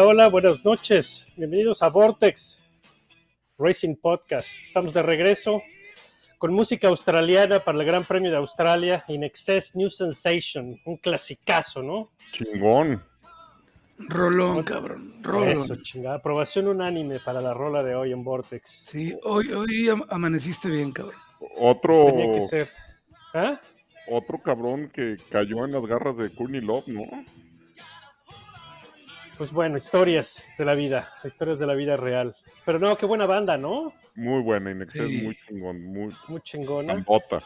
Hola, buenas noches. Bienvenidos a Vortex Racing Podcast. Estamos de regreso con música australiana para el Gran Premio de Australia, In Excess New Sensation, un clasicazo, ¿no? Chingón. Rolón, cabrón. Rolón. Eso, chingada. Aprobación unánime para la rola de hoy en Vortex. Sí, hoy, hoy am- amaneciste bien, cabrón. Otro, Tenía que ser. ¿Ah? otro cabrón que cayó en las garras de Courtney Love, ¿no? Pues bueno, historias de la vida, historias de la vida real. Pero no, qué buena banda, ¿no? Muy buena, Inexcess, Sí. muy chingón, muy Muy chingona. cambota.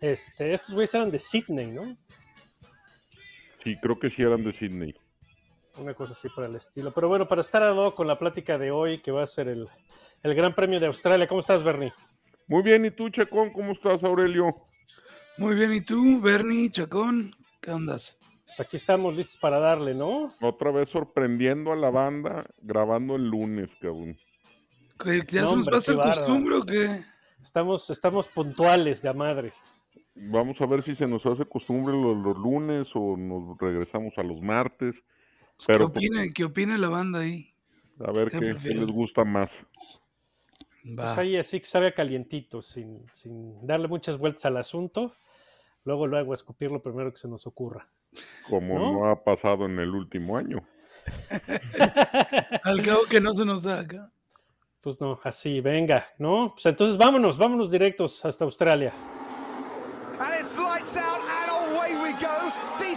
Este, estos güeyes eran de Sydney, ¿no? Sí, creo que sí eran de Sydney. Una cosa así por el estilo. Pero bueno, para estar a lado con la plática de hoy, que va a ser el, el Gran Premio de Australia. ¿Cómo estás, Bernie? Muy bien, ¿y tú, Chacón? ¿Cómo estás, Aurelio? Muy bien, ¿y tú, Bernie, Chacón? ¿Qué ondas? Pues aquí estamos listos para darle, ¿no? Otra vez sorprendiendo a la banda, grabando el lunes, cabrón. ¿Que ¿Ya No, se nos hombre, va a hacer costumbre o qué? Estamos, estamos puntuales de a madre. Vamos a ver si se nos hace costumbre los, los lunes o nos regresamos a los martes. Pues, Pero ¿Qué opina, ¿Qué opina la banda ahí? a ver ¿Qué les gusta más. Va. Pues ahí así que sabe a calientito, sin, sin darle muchas vueltas al asunto. Luego, luego, a escupir lo primero que se nos ocurra. Como ¿No? no ha pasado en el último año. Al cabo que no se nos da acá. Pues no, así, venga, ¿no? Pues entonces vámonos, vámonos directos hasta Australia. And it's lights out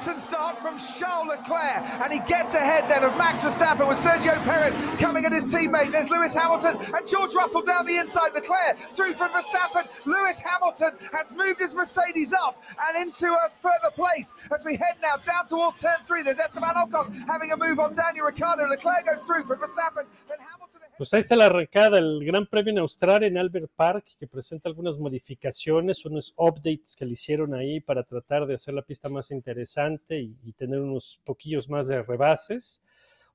Decent start from Charles Leclerc. And he gets ahead then of Max Verstappen with Sergio Perez coming at his teammate. There's Lewis Hamilton and George Russell down the inside. Leclerc through from Verstappen. Lewis Hamilton has moved his Mercedes up and into a further place as we head now down towards turn three. There's Esteban Ocon having a move on Daniel Ricciardo. Leclerc goes through from Verstappen. Then. Pues ahí está la arrancada del Gran Premio en Australia en Albert Park, que presenta algunas modificaciones, unos updates que le hicieron ahí para tratar de hacer la pista más interesante y, y tener unos poquillos más de rebases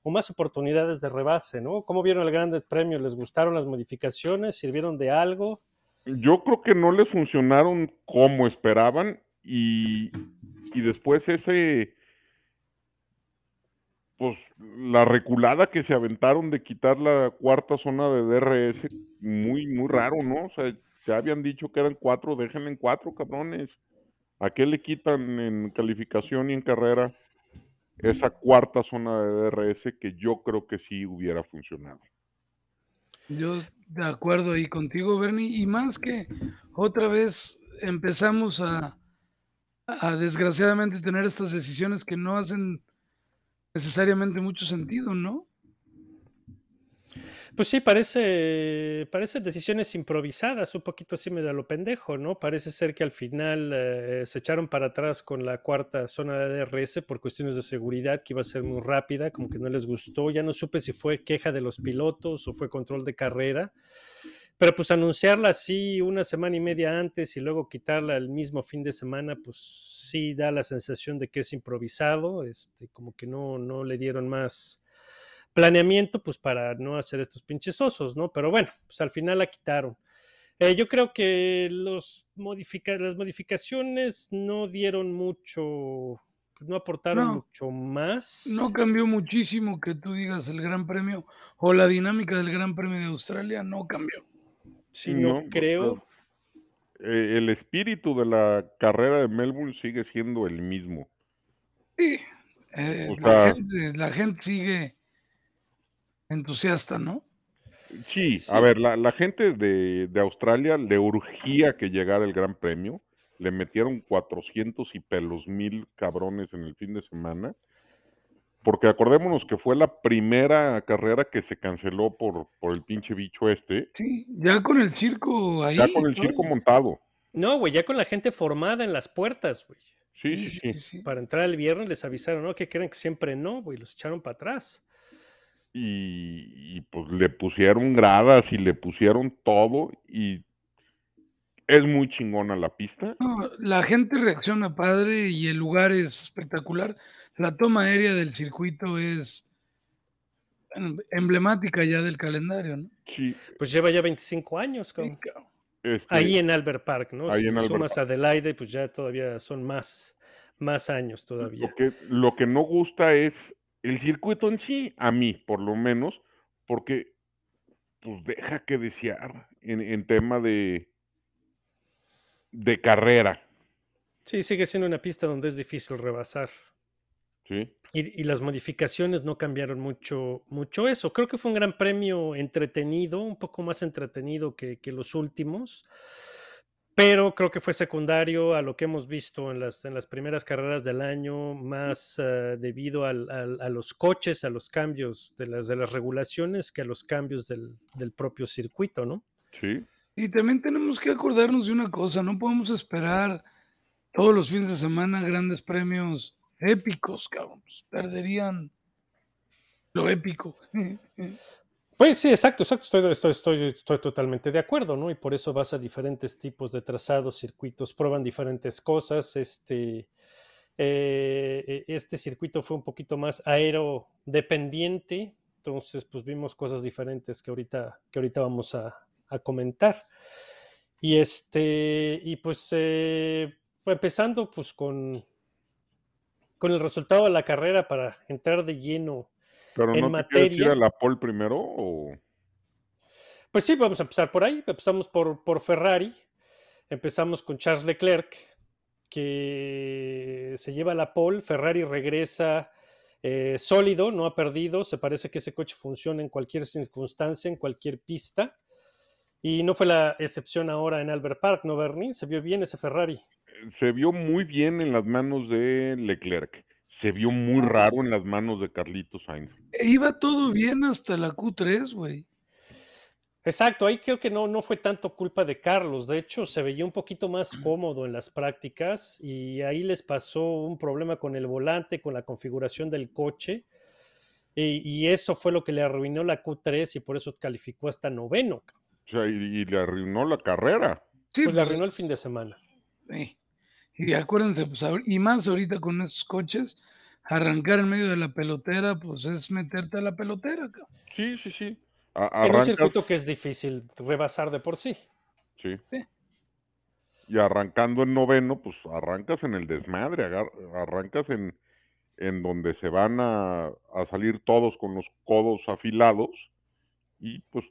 o más oportunidades de rebase, ¿no? ¿Cómo vieron el Gran Premio? ¿Les gustaron las modificaciones? ¿Sirvieron de algo? Yo creo que no les funcionaron como esperaban y, y después ese, pues la reculada que se aventaron de quitar la cuarta zona de DRS, muy, muy raro, ¿no? O sea, ya habían dicho que eran cuatro, déjenle en cuatro, cabrones. ¿A qué le quitan en calificación y en carrera esa cuarta zona de DRS que yo creo que sí hubiera funcionado? Yo de acuerdo ahí contigo, Bernie. Y más que otra vez empezamos a, a desgraciadamente tener estas decisiones que no hacen necesariamente mucho sentido, ¿no? Pues sí, parece, parecen decisiones improvisadas, un poquito así medio a lo pendejo, ¿no? Parece ser que al final eh, se echaron para atrás con la cuarta zona de DRS por cuestiones de seguridad, que iba a ser muy rápida, como que no les gustó. Ya no supe si fue queja de los pilotos o fue control de carrera. Pero pues anunciarla así una semana y media antes y luego quitarla el mismo fin de semana, pues sí da la sensación de que es improvisado, este, como que no, no le dieron más planeamiento, pues para no hacer estos pinches osos, ¿no? Pero bueno, pues al final la quitaron. Eh, yo creo que los modifica las modificaciones no dieron mucho, no aportaron No. mucho más. No cambió muchísimo que tú digas el Gran Premio o la dinámica del Gran Premio de Australia, no cambió. Sí, no, No, creo. Eh, el espíritu de la carrera de Melbourne sigue siendo el mismo. Sí, eh, O la, sea- gente, la gente sigue entusiasta, ¿no? Sí, Sí. a ver, la, la gente de, de Australia le urgía que llegara el Gran Premio. Le metieron 400 y pelos mil cabrones en el fin de semana. Porque acordémonos que fue la primera carrera que se canceló por, por el pinche bicho este, Sí, ya con el circo ahí. ya con el circo montado. No, güey, ya con la gente formada en las puertas, güey. Sí, sí, sí. sí. Para entrar el viernes les avisaron, ¿no? Que creen que siempre no, güey, los echaron para atrás. Y, y, pues le pusieron gradas y le pusieron todo y es muy chingona la pista. No, la gente reacciona padre y el lugar es espectacular. La toma aérea del circuito es em- emblemática ya del calendario, ¿no? Sí, Pues lleva ya 25 años, cabrón. este, Ahí en Albert Park, ¿no? ahí si en sumas a Adelaide, pues ya todavía son más, más años todavía. Lo que, lo que no gusta es el circuito en sí, a mí por lo menos, porque pues deja que desear en, en tema de, de carrera, Sí, sigue siendo una pista donde es difícil rebasar. ¿Sí? Y, y las modificaciones no cambiaron mucho, mucho eso. Creo que fue un gran premio entretenido, un poco más entretenido que, que los últimos, pero creo que fue secundario a lo que hemos visto en las, en las primeras carreras del año, más eh, debido al- al- a los coches, a los cambios de las, de las regulaciones que a los cambios del, del propio circuito, ¿no? Sí, Y también tenemos que acordarnos de una cosa, no podemos esperar todos los fines de semana grandes premios épicos, cabrón. pues, perderían lo épico. Pues sí, exacto, exacto. Estoy, estoy, estoy, totalmente de acuerdo, ¿no? Y por eso vas a diferentes tipos de trazados, circuitos, prueban diferentes cosas. Este, eh, este circuito fue un poquito más aerodependiente, entonces pues vimos cosas diferentes que ahorita, que ahorita vamos a, a comentar. Y este, y pues eh, empezando pues con, con el resultado de la carrera para entrar de lleno pero En ¿no te ir materia- a la pole primero o...? Pues sí, vamos a empezar por ahí. Empezamos por, por Ferrari. Empezamos con Charles Leclerc, que se lleva la pole. Ferrari regresa eh, sólido, no ha perdido. Se parece que ese coche funciona en cualquier circunstancia, en cualquier pista. Y no fue la excepción ahora en Albert Park, ¿no, Bernie? Se vio bien ese Ferrari. Se vio muy bien en las manos de Leclerc, se vio muy raro en las manos de Carlitos Sainz. Iba todo bien hasta la Q3, güey. Exacto, ahí creo que no, no fue tanto culpa de Carlos, de hecho se veía un poquito más cómodo en las prácticas y ahí les pasó un problema con el volante, con la configuración del coche y, y eso fue lo que le arruinó la Q3 y por eso calificó hasta noveno. O sea, y, y le arruinó la carrera. Sí, Pues le pues, arruinó el fin de semana. Sí. Y acuérdense, pues, y más ahorita con esos coches, arrancar en medio de la pelotera, pues es meterte a la pelotera, cabrón. Sí, sí, sí. A- En un circuito que es difícil rebasar de por sí. sí. Sí. Y arrancando en noveno, pues arrancas en el desmadre, agar- arrancas en, en donde se van a, a salir todos con los codos afilados y pues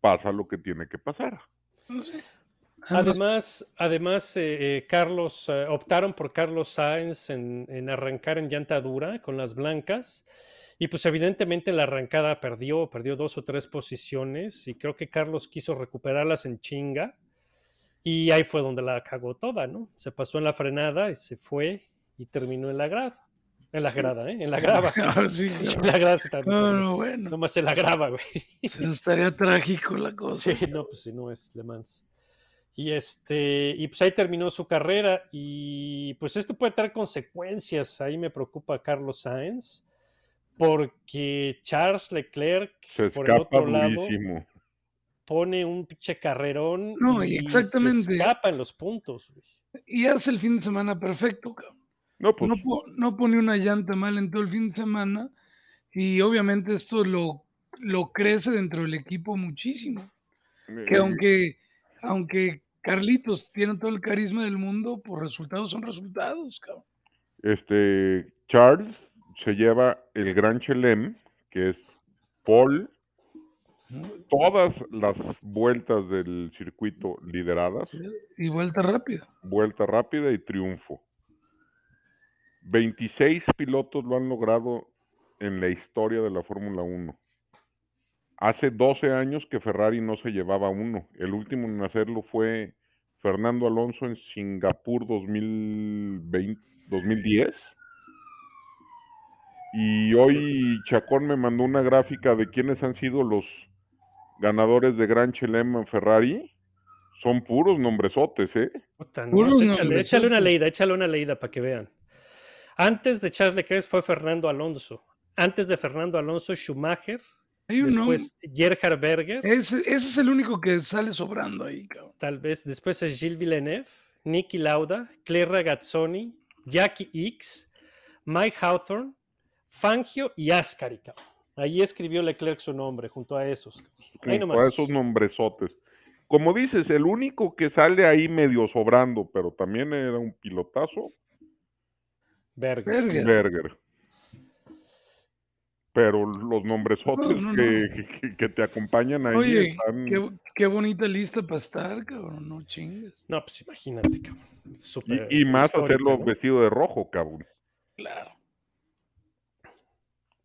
pasa lo que tiene que pasar. No sé. Además, además eh, eh, Carlos, eh, optaron por Carlos Sainz en, en arrancar en llanta dura con las blancas. Y pues evidentemente la arrancada perdió, perdió dos o tres posiciones y creo que Carlos quiso recuperarlas en chinga. Y ahí fue donde la cagó toda, ¿no? Se pasó en la frenada y se fue y terminó en la grada. En la grada, ¿eh? En la grava. Ah, sí, la grada está No, no, bueno. Nomás se la graba, güey. Estaría trágico la cosa. Sí, no, pues si no es Le Mans. Y este, y pues ahí terminó su carrera. Y pues esto puede traer consecuencias. Ahí me preocupa Carlos Sainz. Porque Charles Leclerc, Se por el escapa otro lado, pone un pinche carrerón No, y exactamente. se escapa en los puntos. güey. Y hace el fin de semana perfecto, cabrón. No, pues No, po- no pone una llanta mal en todo el fin de semana y obviamente esto lo, lo crece dentro del equipo muchísimo. Que eh, aunque, aunque Carlitos tiene todo el carisma del mundo, por resultados son resultados, cabrón. este Charles se lleva el Gran Chelem, que es Paul, todas las vueltas del circuito lideradas, Y vuelta rápida. vuelta rápida y triunfo. 26 pilotos lo han logrado en la historia de la Fórmula 1. Hace 12 años que Ferrari no se llevaba uno. El último en hacerlo fue Fernando Alonso en Singapur 2020, 2010. Y hoy Chacón me mandó una gráfica de quiénes han sido los ganadores de Gran Chelem en Ferrari. Son puros nombresotes, ¿eh? Puta, no, Puros échale, échale una leída, échale una leída para que vean. Antes de Charles Leclerc fue Fernando Alonso. Antes de Fernando Alonso, Schumacher. Hay. Después Gerhard Berger. Ese, ese es el único que sale sobrando ahí, cabrón. Tal vez. Después es Gilles Villeneuve, Niki Lauda, Claire Ragazzoni, Jackie X, Mike Hawthorne, Fangio y Ascari. cabrón. Ahí escribió Leclerc su nombre junto a esos. Ahí Junto nomás. a esos nombresotes. Como dices, el único que sale ahí medio sobrando, pero también era un pilotazo, Berger. Berger. Pero los nombresotes No, no, que, que- que te acompañan ahí Oye, están... qué, qué bonita lista para estar, cabrón. No chingues. No, pues imagínate, cabrón. Súper Y, y más hacerlo ¿no? vestido de rojo, cabrón. Claro.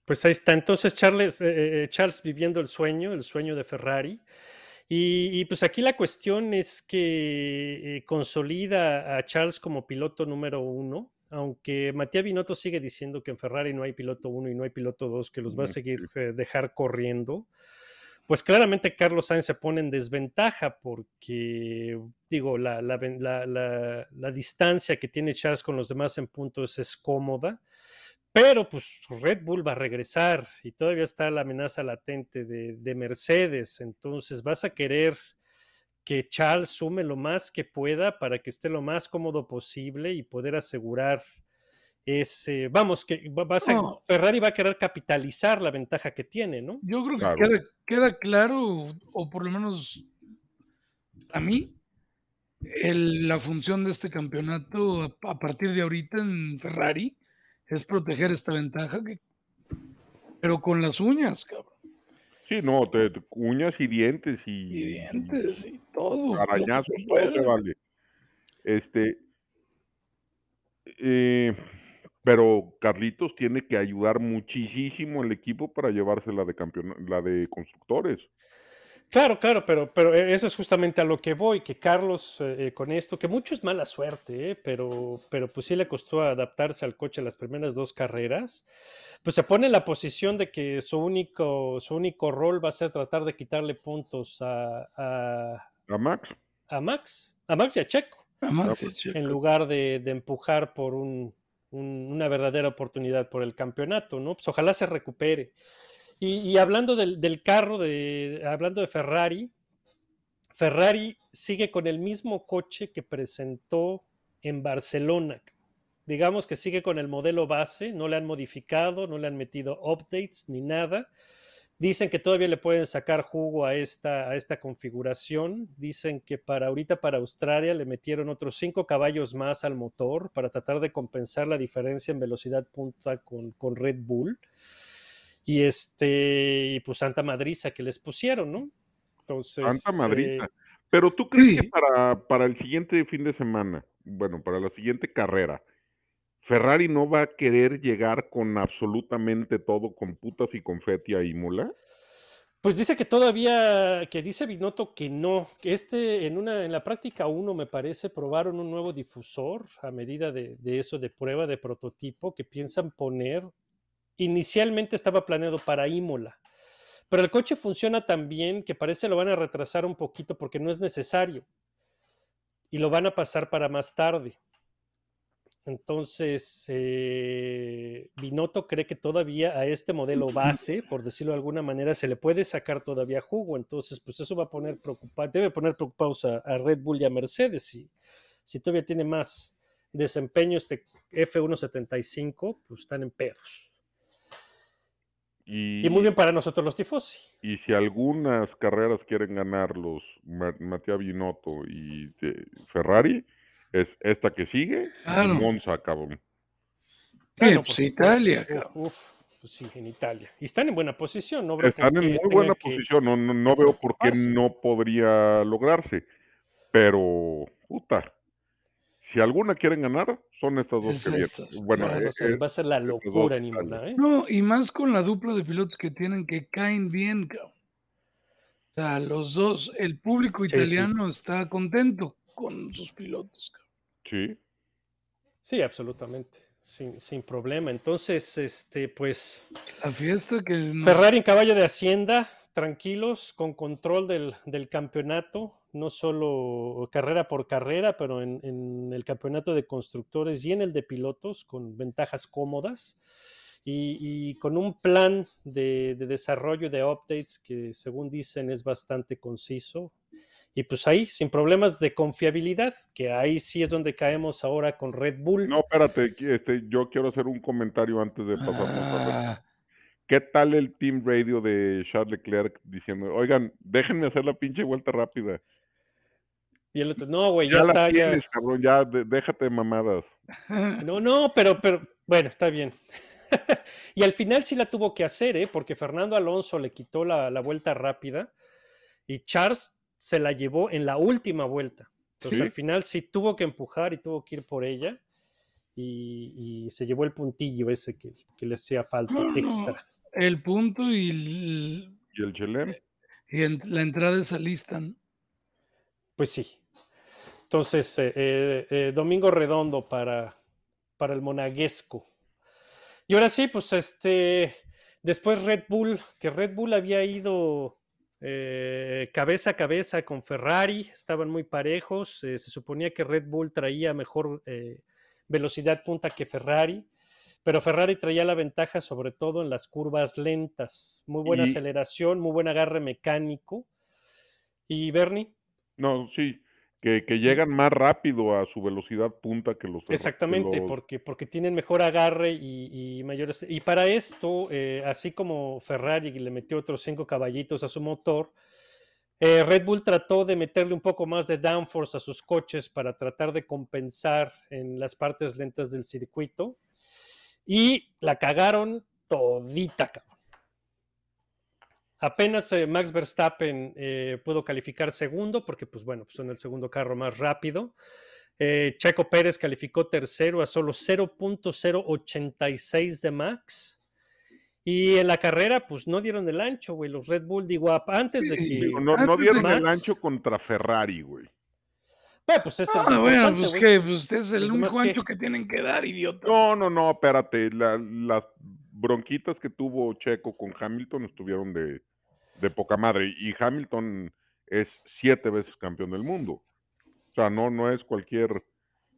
Pues ahí está. Entonces Charles, eh, eh, Charles viviendo el sueño, el sueño de Ferrari. Y, y, pues aquí la cuestión es que eh, consolida a Charles como piloto número uno, aunque Matías Binotto sigue diciendo que en Ferrari no hay piloto uno y no hay piloto dos, que los va a seguir eh, dejar corriendo. Pues claramente Carlos Sainz se pone en desventaja porque, digo, la, la- la- la distancia que tiene Charles con los demás en puntos es cómoda. Pero pues Red Bull va a regresar y todavía está la amenaza latente de, de Mercedes. Entonces vas a querer que Charles sume lo más que pueda para que esté lo más cómodo posible y poder asegurar ese. Vamos, que va- a- No. Ferrari va a querer capitalizar la ventaja que tiene, ¿no? Yo creo que Claro. queda, queda claro, o por lo menos a mí, el- la función de este campeonato a, a partir de ahorita en Ferrari es proteger esta ventaja, que, pero con las uñas, cabrón. Sí, no, te, te- uñas y dientes y, Y dientes y todo. que arañazos, todo se vale. Este, eh, pero Carlitos tiene que ayudar muchísimo al equipo para llevarse la de campeona- la de constructores. Claro, claro, pero, pero e- eso es justamente a lo que voy, que Carlos eh, eh, con esto, que mucho es mala suerte, eh, pero, pero pues sí le costó adaptarse al coche las primeras dos carreras, pues se pone en la posición de que su único, su único rol va a ser tratar de quitarle puntos a, a, A Max, a Max, a Max y a Checo, Además, pues, sí, en lugar de, de empujar por un- un- una verdadera oportunidad por el campeonato, ¿no? Pues ojalá se recupere. Y, hablando del, carro, hablando de Ferrari, Ferrari sigue con el mismo coche que presentó en Barcelona. Digamos que sigue con el modelo base, no le han modificado, no le han metido updates ni nada. Dicen que todavía le pueden sacar jugo a esta, configuración. Dicen que para ahorita, para Australia, le metieron otros 5 caballos más al motor para tratar de compensar la diferencia en velocidad punta con Red Bull. Y este, y pues Santa Madriza que les pusieron, ¿no? Entonces. Santa Madriza. eh, Pero tú crees que para, para el siguiente fin de semana, bueno, para la siguiente carrera, Ferrari no va a querer llegar con absolutamente todo, con putas y confeti a Imola? Pues dice que todavía, que dice Binotto que no, que este en una, en la práctica 1 me parece probaron un nuevo difusor a medida de, de eso, de prueba de prototipo que piensan poner. Inicialmente estaba planeado para Imola, pero el coche funciona tan bien que parece lo van a retrasar un poquito porque no es necesario y lo van a pasar para más tarde. Entonces, eh, Binotto cree que todavía a este modelo base, por decirlo de alguna manera, se le puede sacar todavía jugo. Entonces, pues eso va a poner debe poner preocupados a, a Red Bull y a Mercedes. Si, si todavía tiene más desempeño este F175, pues están en pedos. Y, Y muy bien para nosotros los tifosi. y si algunas carreras quieren ganar los Ma- Mattia Binotto y eh, Ferrari, es esta que sigue, Claro. Monza, cabrón. Sí, Ah, no, pues. Italia, Uf, pues sí, en Italia. Y están en buena posición, no veo Están en muy buena que- posición, no, no, no veo por qué no podría lograrse. Pero, puta, si alguna quieren ganar, son estas dos Es que vienen. Bueno, No, eh, va, a ser, eh, va a ser la locura. Imola, ¿eh? No, y más con la dupla de pilotos que tienen que caen bien, cabrón. O sea, los dos, el público Sí, sí. italiano está contento con sus pilotos, cabrón. Sí, Sí, absolutamente. sin, sin problema. Entonces, este, pues La fiesta que nos- Ferrari en caballo de Hacienda, tranquilos, con control del, del campeonato, no solo carrera por carrera, pero en, en el campeonato de constructores y en el de pilotos, con ventajas cómodas y, y con un plan de, de desarrollo de updates que, según dicen, es bastante conciso. Y pues ahí, sin problemas de confiabilidad, que ahí sí es donde caemos ahora con Red Bull. No, espérate, este, yo quiero hacer un comentario antes de pasar a Ah, ¿Qué tal el team radio de Charles Leclerc diciendo, oigan, déjenme hacer la pinche vuelta rápida? Y el otro, no, güey, Ya, ya, la está, ya. tienes, cabrón, ya, de- déjate de mamadas. No, no, pero, pero, bueno, está bien. y al final sí la tuvo que hacer, ¿eh? Porque Fernando Alonso le quitó la, la vuelta rápida y Charles se la llevó en la última vuelta. Entonces Sí. al final sí tuvo que empujar y tuvo que ir por ella y, y se llevó el puntillo ese que, que le hacía falta No, no. extra. el punto y, el- Y el Chelem, y en- la entrada lista. ¿no? Pues sí. Entonces, eh, eh, eh, domingo redondo para, para el monaguesco. Y ahora sí, pues este, después Red Bull, que Red Bull había ido eh, cabeza a cabeza con Ferrari, estaban muy parejos, eh, se suponía que Red Bull traía mejor eh, velocidad punta que Ferrari, pero Ferrari traía la ventaja sobre todo en las curvas lentas, muy buena Y- aceleración, muy buen agarre mecánico. Y Bernie, no, sí, que, que llegan más rápido a su velocidad punta que los que Exactamente, los- porque, porque tienen mejor agarre y, y mayores. Y para esto, eh, así como Ferrari le metió otros cinco caballitos a su motor, eh, Red Bull trató de meterle un poco más de downforce a sus coches para tratar de compensar en las partes lentas del circuito. Y la cagaron todita, cabrón. Apenas eh, Max Verstappen eh, pudo calificar segundo, porque, pues bueno, pues son el segundo carro más rápido. Eh, Checo Pérez calificó tercero a solo 0.086 de Max. Y en la carrera, pues no dieron el ancho, güey. Los Red Bull, digo, antes de que. No, dieron el ancho contra Ferrari, güey. Bueno, pues es el Ah, bueno, importante, pues que pues, usted es el único ancho que tienen que dar, idiota. No, no, no, espérate. la- las bronquitas que tuvo Checo con Hamilton estuvieron de, de poca madre. Y Hamilton es siete veces campeón del mundo. O sea, no, no es cualquier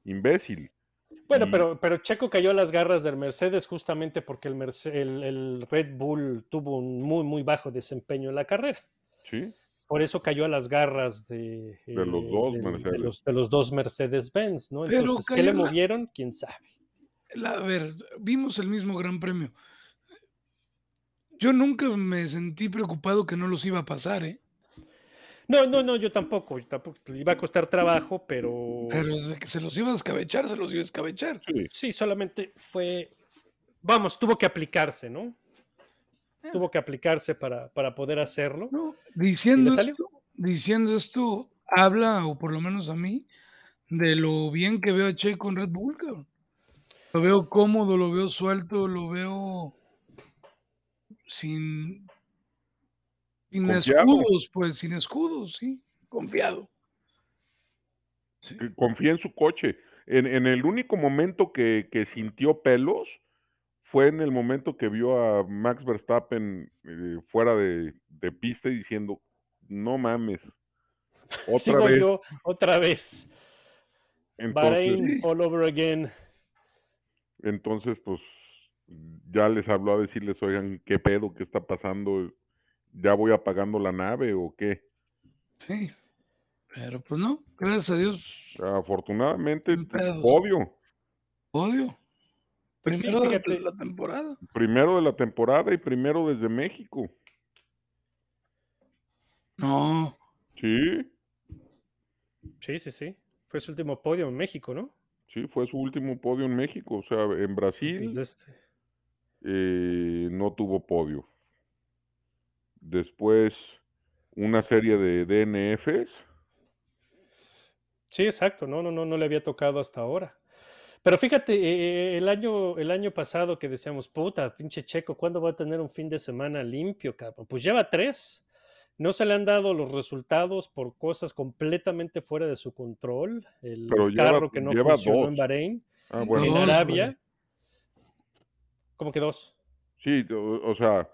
imbécil. Bueno, Y- pero, pero Checo cayó a las garras del Mercedes justamente porque el, Merce- el- el Red Bull tuvo un muy, muy bajo desempeño en la carrera. ¿Sí? Por eso cayó a las garras de, De los eh, dos del- de Mercedes. los, de los dos Mercedes-Benz, ¿no? Pero Entonces, ¿qué le la- movieron? ¿Quién sabe? La- a ver, vimos el mismo Gran Premio. Yo nunca me sentí preocupado que no los iba a pasar, ¿eh? No, no, no, yo tampoco, yo tampoco. Le iba a costar trabajo, pero, Pero de que se los iba a escabechar, se los iba a escabechar. Sí. sí, solamente fue, vamos, tuvo que aplicarse, ¿no? Tuvo que aplicarse para, para poder hacerlo. No, diciendo esto, diciendo esto, habla, o por lo menos a mí, de lo bien que veo a Checo en Red Bull, cabrón. Lo veo cómodo, lo veo suelto, lo veo sin, sin Confiado. escudos, pues, sin escudos, sí, confiado. Sí. confía en su coche. En, en el único momento que, que sintió pelos fue en el momento que vio a Max Verstappen eh, fuera de, de pista y diciendo, no mames, otra Sigo vez. yo otra vez. Entonces, Bahrein all over again. entonces, pues ya les habló a decirles, oigan, ¿qué pedo? ¿Qué está pasando? ¿Ya voy apagando la nave o qué? Sí. Pero pues no, gracias a Dios, Afortunadamente, podio. odio. Pues sí, Primero de la temporada. Primero de la temporada y primero desde México. No, Sí, Sí, sí, sí. Fue su último podio en México, ¿no? sí, fue su último podio en México. O sea, en Brasil este. Eh, no tuvo podio. Después, una serie de DNFs. Sí, exacto. No, no, no, no le había tocado hasta ahora. Pero fíjate, eh, el año, el año pasado que decíamos, puta, pinche Checo, ¿cuándo va a tener un fin de semana limpio, cabrón? Pues lleva tres. No se le han dado los resultados por cosas completamente fuera de su control. El Pero lleva- carro que no funcionó dos. en Bahrein, Ah, bueno, en Arabia. ¿Cómo que dos? Sí, o, o sea,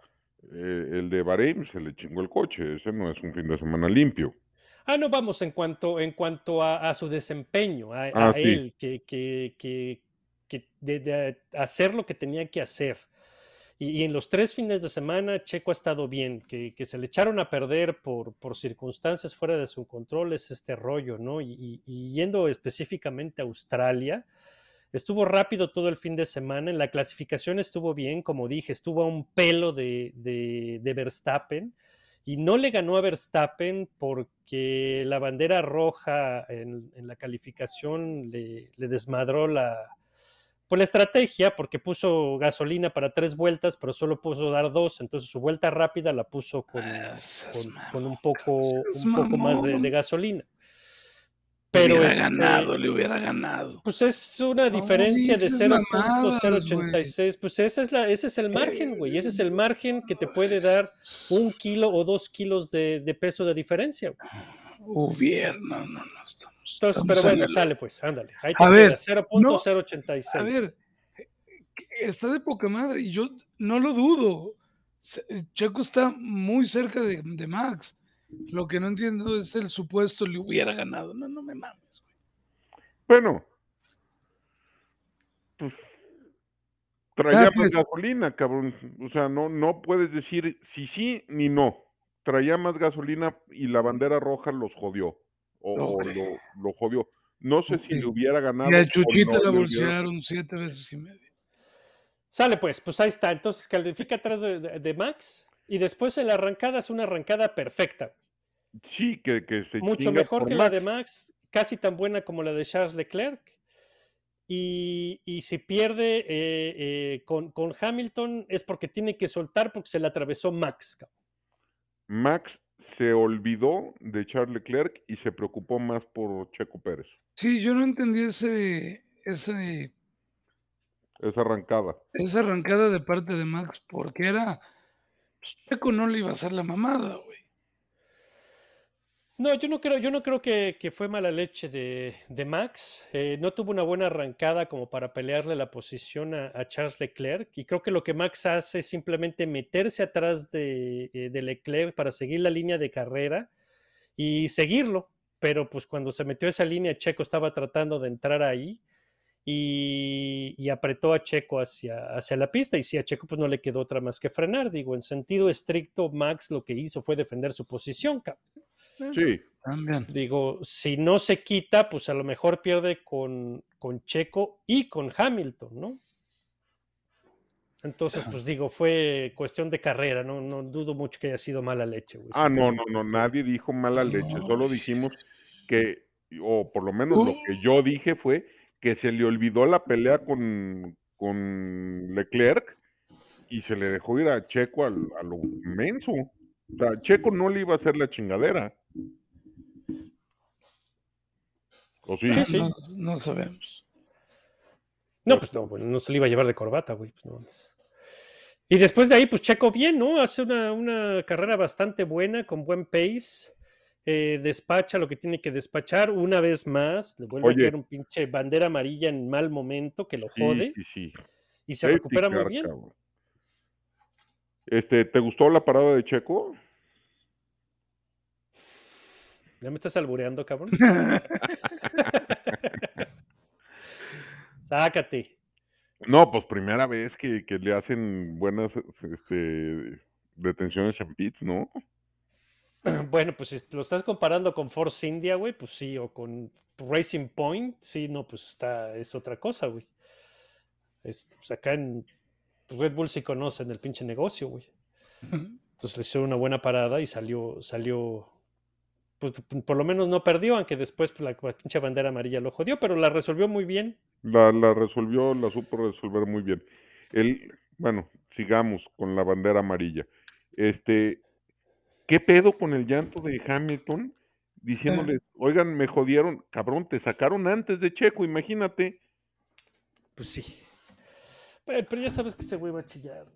eh, el de Bahrein se le chingó el coche, ese no es un fin de semana limpio. Ah, no, vamos, en cuanto, en cuanto a, a su desempeño, a, Ah, a sí. él, que, que, que, que de, de hacer lo que tenía que hacer. Y, y en los tres fines de semana, Checo ha estado bien, que, que se le echaron a perder por, por circunstancias fuera de su control, es este rollo, ¿no? Y, y- y yendo específicamente a Australia, estuvo rápido todo el fin de semana, en la clasificación estuvo bien, como dije, estuvo a un pelo de, de, de Verstappen y no le ganó a Verstappen porque la bandera roja en, en la calificación le, le desmadró la, pues la estrategia, porque puso gasolina para tres vueltas, pero solo puso dar dos, entonces su vuelta rápida la puso con, Ah, con, un poco, un poco más de gasolina. Le Pero hubiera este, ganado, le hubiera ganado. pues es una diferencia de dices mamadas, güey. 0.086. Pues esa es la, ese es el margen, güey. Ese es el margen que te puede dar un kilo o dos kilos de, de peso de diferencia. güey. Hubiera, no, no, no estamos. Entonces, estamos pero en bueno, el- sale pues, ándale. Ahí te A ver, queda, no, 0.086. A ver, está de poca madre y yo no lo dudo. Checo está muy cerca de, de Max. Lo que no entiendo es el supuesto le hubiera ganado. No, no me mames. güey. Bueno, pues traía Ah, más pues. gasolina, cabrón. O sea, no, no puedes decir si sí ni no. Traía más gasolina y la bandera roja los jodió. O, lo, lo jodió. No sé si le hubiera ganado. Y a Chuchita no la bolsearon siete veces y media. Sale pues, pues ahí está. Entonces califica atrás de, de- de Max y después en la arrancada es una arrancada perfecta. Sí, que, que se Mucho mejor que la de Max. Casi tan buena como la de Charles Leclerc. Y, y si pierde eh, eh, con, con Hamilton es porque tiene que soltar porque se le atravesó Max. cabrón. Max se olvidó de Charles Leclerc y se preocupó más por Checo Pérez. Sí, yo no entendí ese, ese, Esa arrancada. esa arrancada de parte de Max porque era. Pues, Checo no le iba a hacer la mamada, güey. No, yo no creo, yo no creo que, que fue mala leche de, de Max. Eh, no tuvo una buena arrancada como para pelearle la posición a, a Charles Leclerc. Y creo que lo que Max hace es simplemente meterse atrás de, eh, de Leclerc para seguir la línea de carrera y seguirlo. Pero pues cuando se metió esa línea, Checo estaba tratando de entrar ahí y, y apretó a Checo hacia, hacia la pista. Y sí, a Checo pues no le quedó otra más que frenar. Digo, en sentido estricto, Max lo que hizo fue defender su posición. Sí, También. Digo, si no se quita, pues a lo mejor pierde con, con Checo y con Hamilton, ¿no? Entonces, pues digo, fue cuestión de carrera, no, no dudo mucho que haya sido mala leche, güey. Ah, no, no, no, fue- nadie dijo mala leche, No, solo dijimos que, o por lo menos lo que yo dije fue que se le olvidó la pelea con, con Leclerc y se le dejó ir a Checo al- a lo menso. O sea, Checo no le iba a hacer la chingadera. ¿O sí? Sí, sí. No, no sabemos. No, pues no, bueno, no se le iba a llevar de corbata, güey. Pues no. Y después de ahí, pues Checo bien, ¿no? Hace una, una carrera bastante buena, con buen pace. Eh, despacha lo que tiene que despachar una vez más. Le vuelve Oye. a caer un pinche bandera amarilla en mal momento que lo Sí, jode. sí, sí. Y se Safety recupera muy bien. cabrón. Este, ¿te gustó la parada de Checo? ¿Ya me estás albureando, cabrón? Sácate. No, pues primera vez que, que le hacen buenas este, detenciones en pits, ¿no? Bueno, pues si lo estás comparando con Force India, güey, pues sí, o con Racing Point, sí, no, pues está, es otra cosa, güey. Este, pues acá en Red Bull sí conocen el pinche negocio, güey. Entonces le hicieron una buena parada y salió, salió, pues por lo menos no perdió, aunque después pues, la pinche bandera amarilla lo jodió, pero la resolvió muy bien. La, la resolvió, la supo resolver muy bien. El, bueno, sigamos con la bandera amarilla. Este, ¿qué pedo con el llanto de Hamilton? Diciéndole, oigan, me jodieron, cabrón, te sacaron antes de Checo, imagínate. Pues sí. Pero, pero ya sabes que ese güey va a chillar.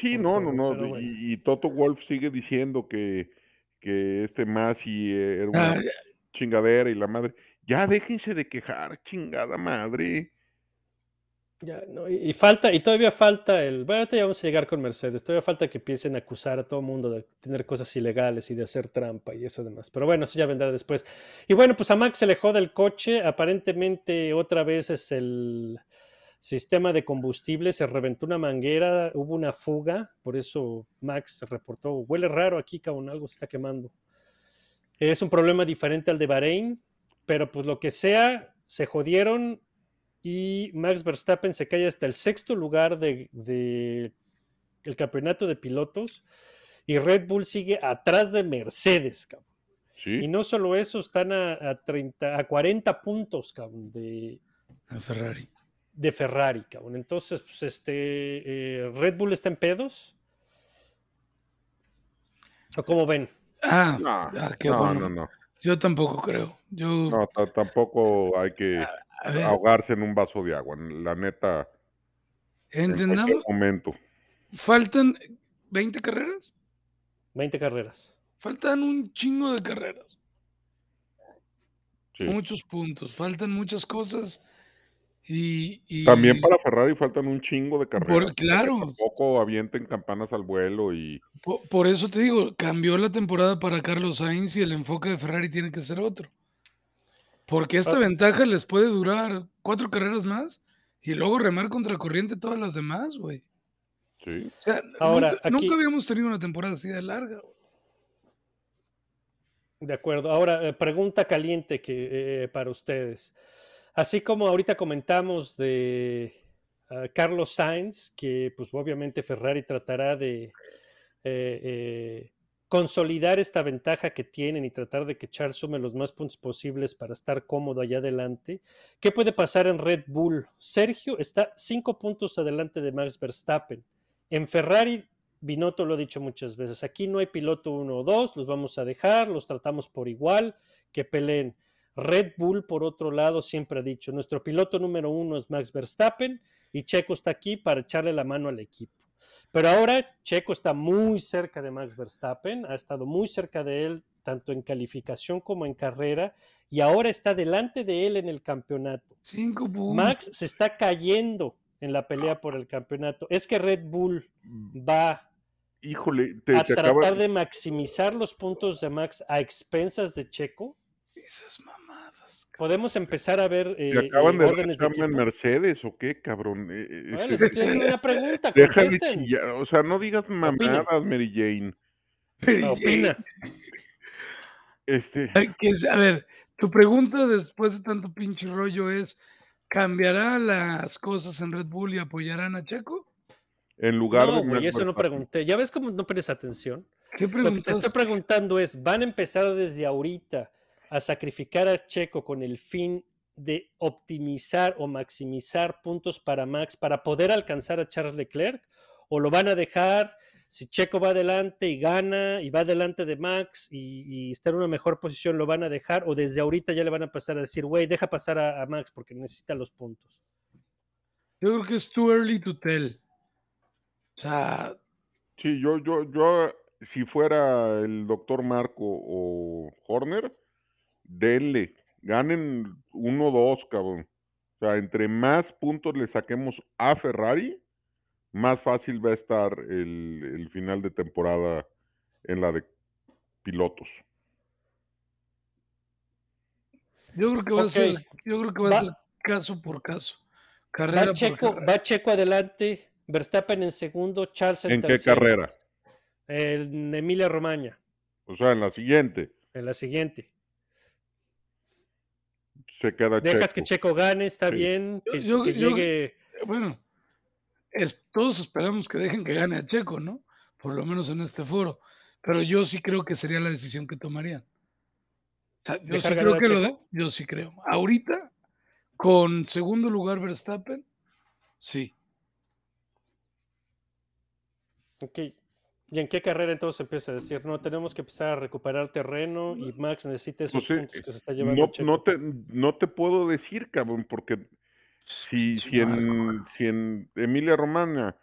Sí, no, todo, no, no. pero bueno. Y, y Toto Wolf sigue diciendo que, que este Masi eh, era una Ah, chingadera y la madre. Ya déjense de quejar, chingada madre. No, y, y falta, y todavía falta el. Bueno, ahorita ya vamos a llegar con Mercedes. Todavía falta que empiecen a acusar a todo mundo de tener cosas ilegales y de hacer trampa y eso demás. Pero bueno, eso ya vendrá después. Y bueno, pues a Max se le joda el coche. Aparentemente, otra vez es el sistema de combustible. Se reventó una manguera, hubo una fuga. Por eso Max reportó. Huele raro aquí, cabrón, algo se está quemando. Es un problema diferente al de Bahrein, pero pues lo que sea, se jodieron y Max Verstappen se cae hasta el sexto lugar del de, el campeonato de pilotos y Red Bull sigue atrás de Mercedes, cabrón. Sí. Y no solo eso, están a, a 30, a 40 puntos, cabrón, de, A Ferrari. de Ferrari, cabrón. Entonces, pues este, eh, Red Bull está en pedos. ¿O cómo ven? Ah, No, ah, qué no, bueno. no, no. Yo tampoco creo. Yo, No, ta- tampoco hay que a ver, ahogarse en un vaso de agua. La neta, en entendamos, momento. faltan 20 carreras. 20 carreras. Faltan un chingo de carreras. Sí. Muchos puntos. Faltan muchas cosas. Y, y También para Ferrari faltan un chingo de carreras. por, claro, Tampoco avienten campanas al vuelo y po- por, eso te digo, cambió la temporada para Carlos Sainz y el enfoque de Ferrari tiene que ser otro. Porque esta Ah. ventaja les puede durar cuatro carreras más y luego remar contra corriente todas las demás, güey. sí. O sea, Ahora, nunca, aquí- nunca habíamos tenido una temporada así de larga. güey. De acuerdo. Ahora, eh, pregunta caliente que, eh, para ustedes. Así como ahorita comentamos de ah, Carlos Sainz, que pues obviamente Ferrari tratará de eh, eh, consolidar esta ventaja que tienen y tratar de que Charles sume los más puntos posibles para estar cómodo allá adelante. ¿Qué puede pasar en Red Bull? Sergio está cinco puntos adelante de Max Verstappen. En Ferrari, Binotto lo ha dicho muchas veces, aquí no hay piloto uno o dos, los vamos a dejar, los tratamos por igual, que peleen. Red Bull, por otro lado, siempre ha dicho, nuestro piloto número uno es Max Verstappen y Checo está aquí para echarle la mano al equipo. Pero ahora Checo está muy cerca de Max Verstappen, ha estado muy cerca de él, tanto en calificación como en carrera, y ahora está delante de él en el campeonato. Cinco. Max se está cayendo en la pelea por el campeonato. Es que Red Bull va Híjole, te, a te tratar acaba- de maximizar los puntos de Max a expensas de Checo. Esas mamadas. Podemos empezar a ver eh, te acaban eh, de dar órdenes de chamba en. Mercedes o qué, cabrón. Eh, Bueno, les estoy haciendo una pregunta, deja de contesten. chillar, o sea, no digas mamadas, Mary Jane. Ah, Opina. Este, Ay, que es- a ver, tu pregunta después de tanto pinche rollo es, ¿cambiará las cosas en Red Bull y apoyarán a Checo? en lugar No, de güey, eso no pregunté. Ya ves cómo no pones atención. ¿Qué Lo que te estoy preguntando es, ¿van a empezar desde ahorita a sacrificar a Checo con el fin de optimizar o maximizar puntos para Max para poder alcanzar a Charles Leclerc? ¿O lo van a dejar si Checo va adelante y gana y va adelante de Max y, y está en una mejor posición, lo van a dejar? ¿O desde ahorita ya le van a pasar a decir, güey, deja pasar a, a Max porque necesita los puntos? Yo creo que es too early to tell. O sea, Sí, yo, yo, yo, si fuera el doctor Marco o Horner, denle, ganen uno dos, cabrón. O sea, entre más puntos le saquemos a Ferrari, más fácil va a estar el, el final de temporada en la de pilotos. yo creo que va a ser, yo creo que va, a ser caso por caso. Carrera Va por Checo, carrera. va Checo adelante, Verstappen en segundo, Charles en, ¿En qué tercero. carrera? En Emilia Romagna, O sea, en la siguiente en la siguiente. Se queda Dejas que Checo. Gane, está Sí. bien, que, yo- que yo- llegue. Bueno, es- todos esperamos que dejen que gane a Checo, ¿no? Por lo menos en este foro. Pero yo sí creo que sería la decisión que tomarían. O sea, yo sí ¿Dejar creo que lo de, yo sí creo. Ahorita, con segundo lugar Verstappen, sí. Ok. ¿Y en qué carrera entonces empieza a decir, no, tenemos que empezar a recuperar terreno y Max necesita esos Pues, eh, puntos que se está llevando No, Checo? no, te, no te puedo decir, cabrón, porque si, si, en, si en Emilia Romagna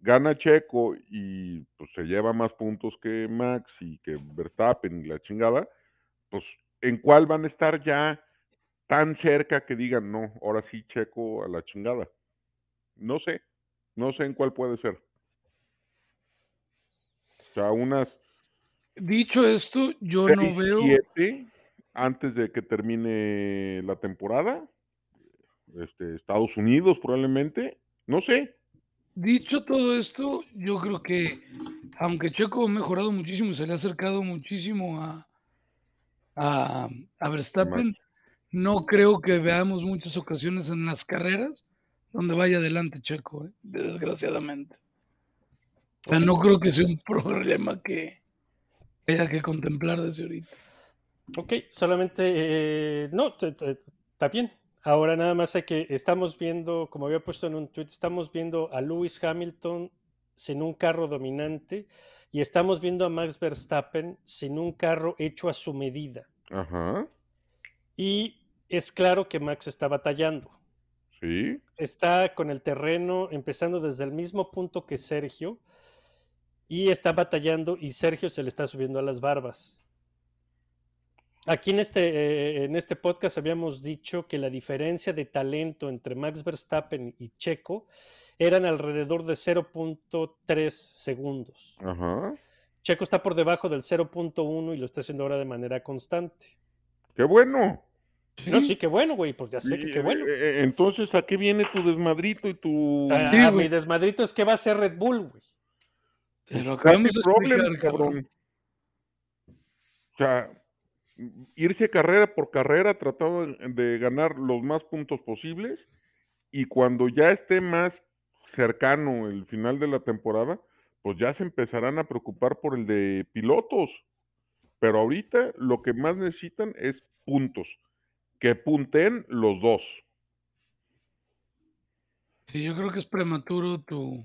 gana Checo y pues se lleva más puntos que Max y que Verstappen y la chingada, pues ¿en cuál van a estar ya tan cerca que digan, no, ahora sí Checo a la chingada? No sé, no sé en cuál puede ser. O sea, unas Dicho esto, yo no 6, veo 7 antes de que termine la temporada. Este, Estados Unidos probablemente, no sé. dicho todo esto, yo creo que aunque Checo ha mejorado muchísimo y se le ha acercado muchísimo a a a Verstappen, no creo que veamos muchas ocasiones en las carreras donde vaya adelante Checo, ¿eh? Desgraciadamente. O sea, no creo que sea un problema que haya que contemplar desde ahorita. Ok, solamente, eh, no, está bien. Ahora nada más hay que, estamos viendo, como había puesto en un tweet, estamos viendo a Lewis Hamilton sin un carro dominante y estamos viendo a Max Verstappen sin un carro hecho a su medida. Ajá, Y es claro que Max está batallando. sí. Está con el terreno empezando desde el mismo punto que Sergio y está batallando y Sergio se le está subiendo a las barbas. Aquí en este, eh, en este podcast habíamos dicho que la diferencia de talento entre Max Verstappen y Checo eran alrededor de 0.3 segundos. Ajá. Checo está por debajo del 0.1 y lo está haciendo ahora de manera constante. Qué bueno. No, sí, qué bueno, güey, pues ya sé que qué bueno. eh, eh, entonces, ¿a qué viene tu desmadrito y tu Ah, Sí, mi desmadrito es que va a ser Red Bull, güey. Happy acabamos de problem, explicar, cabrón. O sea, irse carrera por carrera, tratando de, de ganar los más puntos posibles y cuando ya esté más cercano el final de la temporada, pues ya se empezarán a preocupar por el de pilotos. Pero ahorita lo que más necesitan es puntos, que punten los dos. Sí, yo creo que es prematuro tu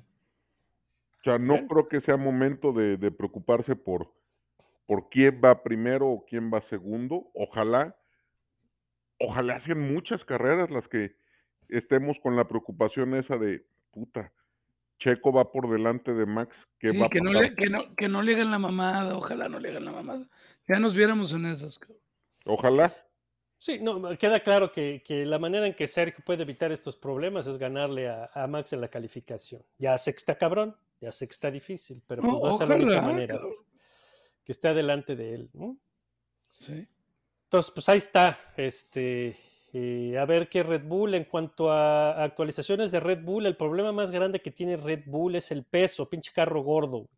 O sea, no Bien. creo que sea momento de, de preocuparse por, por quién va primero o quién va segundo. Ojalá, ojalá sean muchas carreras las que estemos con la preocupación esa de, puta, Checo va por delante de Max, ¿qué Sí, va a que no, pasar? le, que, no, que no le hagan la mamada, ojalá no le hagan la mamada. Ya nos viéramos en esas, cabrón. Ojalá. Sí, no, queda claro que, que la manera en que Sergio puede evitar estos problemas es ganarle a, a Max en la calificación. Ya está cabrón, ya sé que está difícil, pero pues No, va a ser la única manera cabrón. que esté adelante de él. ¿no? Sí. Entonces, pues ahí está. Este, eh, a ver qué Red Bull. En cuanto a actualizaciones de Red Bull, el problema más grande que tiene Red Bull es el peso, pinche carro gordo.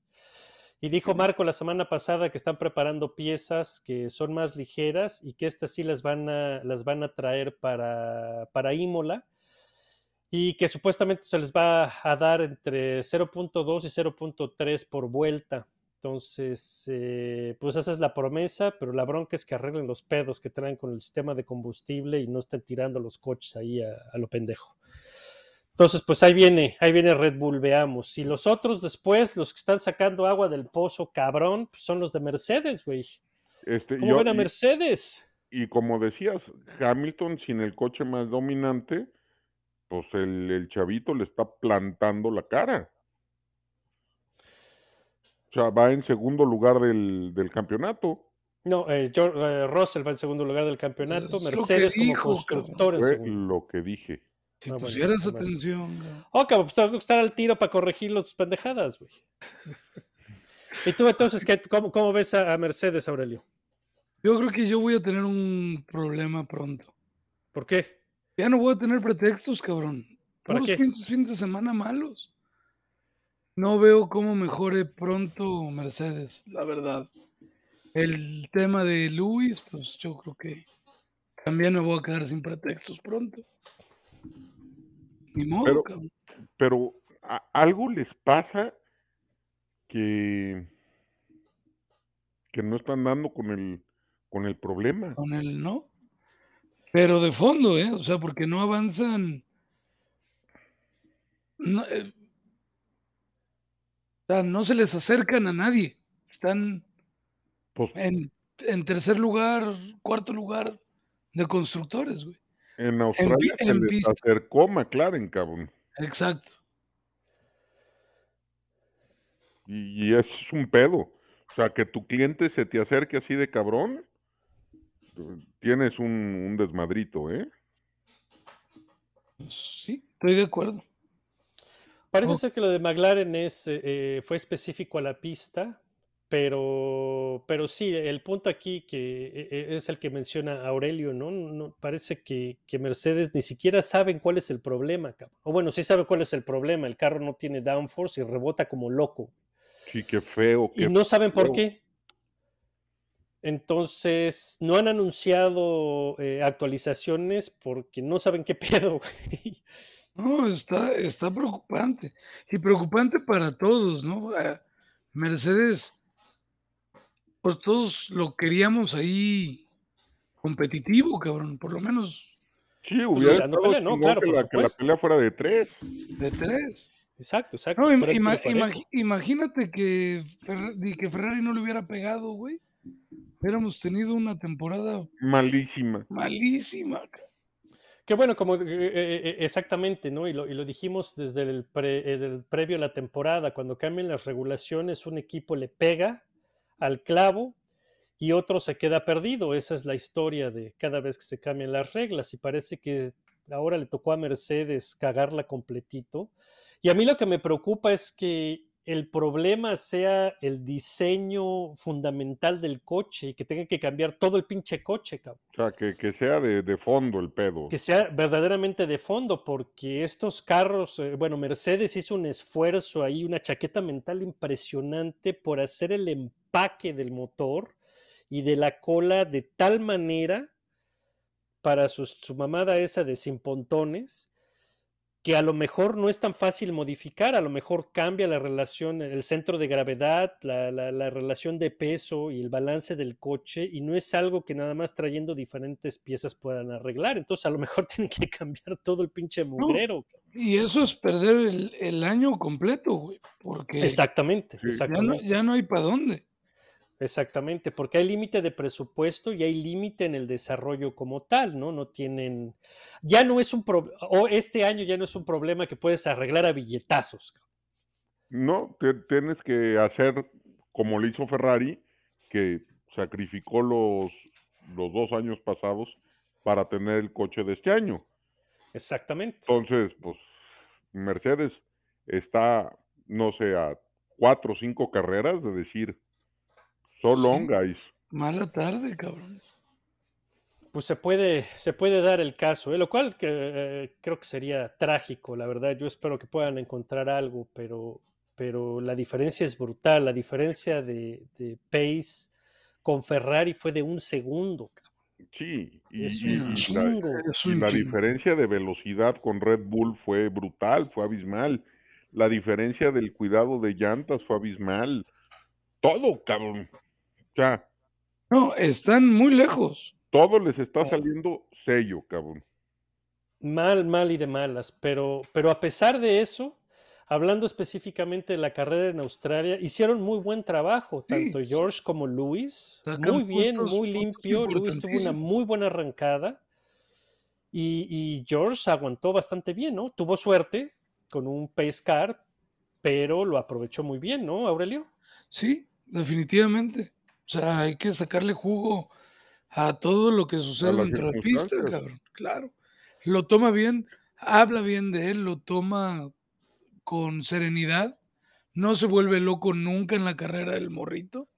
Y dijo Marco la semana pasada que están preparando piezas que son más ligeras y que estas sí las van a, las van a traer para, para Imola y que supuestamente se les va a dar entre 0.2 y 0.3 por vuelta. Entonces, eh, pues esa es la promesa, pero la bronca es que arreglen los pedos que traen con el sistema de combustible y no estén tirando los coches ahí a, a lo pendejo. Entonces, pues ahí viene, ahí viene Red Bull, veamos. Y los otros después, los que están sacando agua del pozo, cabrón, pues son los de Mercedes, güey. Este, ¿Cómo yo- ven a y- Mercedes? y como decías, Hamilton sin el coche más dominante, pues el, el chavito le está plantando la cara. O sea, va en segundo lugar del, del campeonato. No, eh, George- eh, Russell va en segundo lugar del campeonato, Es Mercedes como dijo, constructor en Fue segundo. lo que dije. Si bueno, pusieras más. atención, cabrón. Oh, cabrón, pues tengo que estar al tiro para corregir las pendejadas, güey. ¿Y tú entonces qué, cómo, cómo ves a, a Mercedes, Aurelio? Yo creo que yo voy a tener un problema pronto. ¿Por qué? Ya no voy a tener pretextos, cabrón. ¿Para Puros qué? fines de semana malos. No veo cómo mejore pronto Mercedes, la verdad. El tema de Luis, pues yo creo que también me voy a quedar sin pretextos pronto. Ni modo, Pero- cabrón. Pero a- algo les pasa que, que no están dando con el, con el problema. con él no. Pero de fondo, ¿eh? O sea, porque no avanzan. No, eh, o sea, no se les acercan a nadie. Están Pues en, en tercer lugar, cuarto lugar de constructores, güey. en Australia se en les pista. acercó McLaren, cabrón. Exacto. Y, y eso es un pedo. O sea, que tu cliente se te acerque así de cabrón, tienes un, un desmadrito, ¿eh? Sí, estoy de acuerdo. Parece Oh. ser que lo de McLaren es, eh, eh, fue específico a la pista, pero, pero sí, el punto aquí que e- e- es el que menciona Aurelio, ¿no? No- parece que, que Mercedes ni siquiera saben cuál es el problema, cabrón. O bueno, sí saben cuál es el problema. El carro no tiene downforce y rebota como loco. Sí, qué feo. Y no saben por qué. Entonces, no han anunciado eh, actualizaciones porque no saben qué pedo. güey. No, está, está preocupante. Y preocupante para todos, ¿no? Eh, Mercedes, pues todos lo queríamos ahí competitivo, cabrón, por lo menos Sí, Pues hubiera estado pelea, no, claro, que, por la, que la pelea fuera de tres. de tres. Exacto, exacto. No, im- imagi- imagínate que, que Ferrari no le hubiera pegado, güey. Hubiéramos tenido una temporada Malísima. malísima. Que bueno, como eh, eh, eh, exactamente, ¿no? Y lo, y lo dijimos desde el, pre- eh, del previo a la temporada, cuando cambian las regulaciones, un equipo le pega al clavo y otro se queda perdido. Esa es la historia de cada vez que se cambian las reglas y parece que ahora le tocó a Mercedes cagarla completito. Y a mí lo que me preocupa es que el problema sea el diseño fundamental del coche y que tenga que cambiar todo el pinche coche, cabrón O sea, que, que sea de, de fondo el pedo. que sea verdaderamente de fondo, porque estos carros, eh, bueno, Mercedes hizo un esfuerzo ahí, una chaqueta mental impresionante por hacer el empaque del motor y de la cola de tal manera para su, su mamada esa de sin pontones, que a lo mejor no es tan fácil modificar, a lo mejor cambia la relación, el centro de gravedad, la, la- la relación de peso y el balance del coche, y no es algo que nada más trayendo diferentes piezas puedan arreglar. Entonces, a lo mejor tienen que cambiar todo el pinche mugrero. Y eso es perder el, el año completo, güey. Porque Exactamente, Sí. ya no, exactamente. ya no hay para dónde. Exactamente, porque hay límite de presupuesto y hay límite en el desarrollo como tal, ¿no? No tienen, ya no es un problema, o este año ya no es un problema que puedes arreglar a billetazos. No, te- tienes que hacer como le hizo Ferrari, que sacrificó los, los dos años pasados para tener el coche de este año. Exactamente. Entonces, pues, Mercedes está, no sé, a cuatro o cinco carreras de decir, so long, guys. Mala tarde, cabrones. Pues se puede, se puede dar el caso, ¿eh? lo cual que, eh, creo que sería trágico, la verdad. Yo espero que puedan encontrar algo, pero, pero la diferencia es brutal. La diferencia de, de pace con Ferrari fue de un segundo. cabrón. Sí, y, Es un y la, chingo. Y la chingo. diferencia de velocidad con Red Bull fue brutal, fue abismal. La diferencia del cuidado de llantas fue abismal. Todo, cabrón. Sea, No, están muy lejos. todo les está saliendo sello, cabrón. Mal, mal y de malas, pero, pero a pesar de eso, hablando específicamente de la carrera en Australia, hicieron muy buen trabajo, tanto Sí. George como Luis. Sacan Muy bien, puntos- muy limpio. Luis tuvo una muy buena arrancada y, y George aguantó bastante bien, ¿no? Tuvo suerte con un pace car, pero lo aprovechó muy bien, ¿no, Aurelio? Sí, definitivamente. O sea, hay que sacarle jugo a todo lo que sucede dentro de pista, cabrón. Claro. Lo toma bien, habla bien de él, lo toma con serenidad. No se vuelve loco nunca en la carrera del morrito.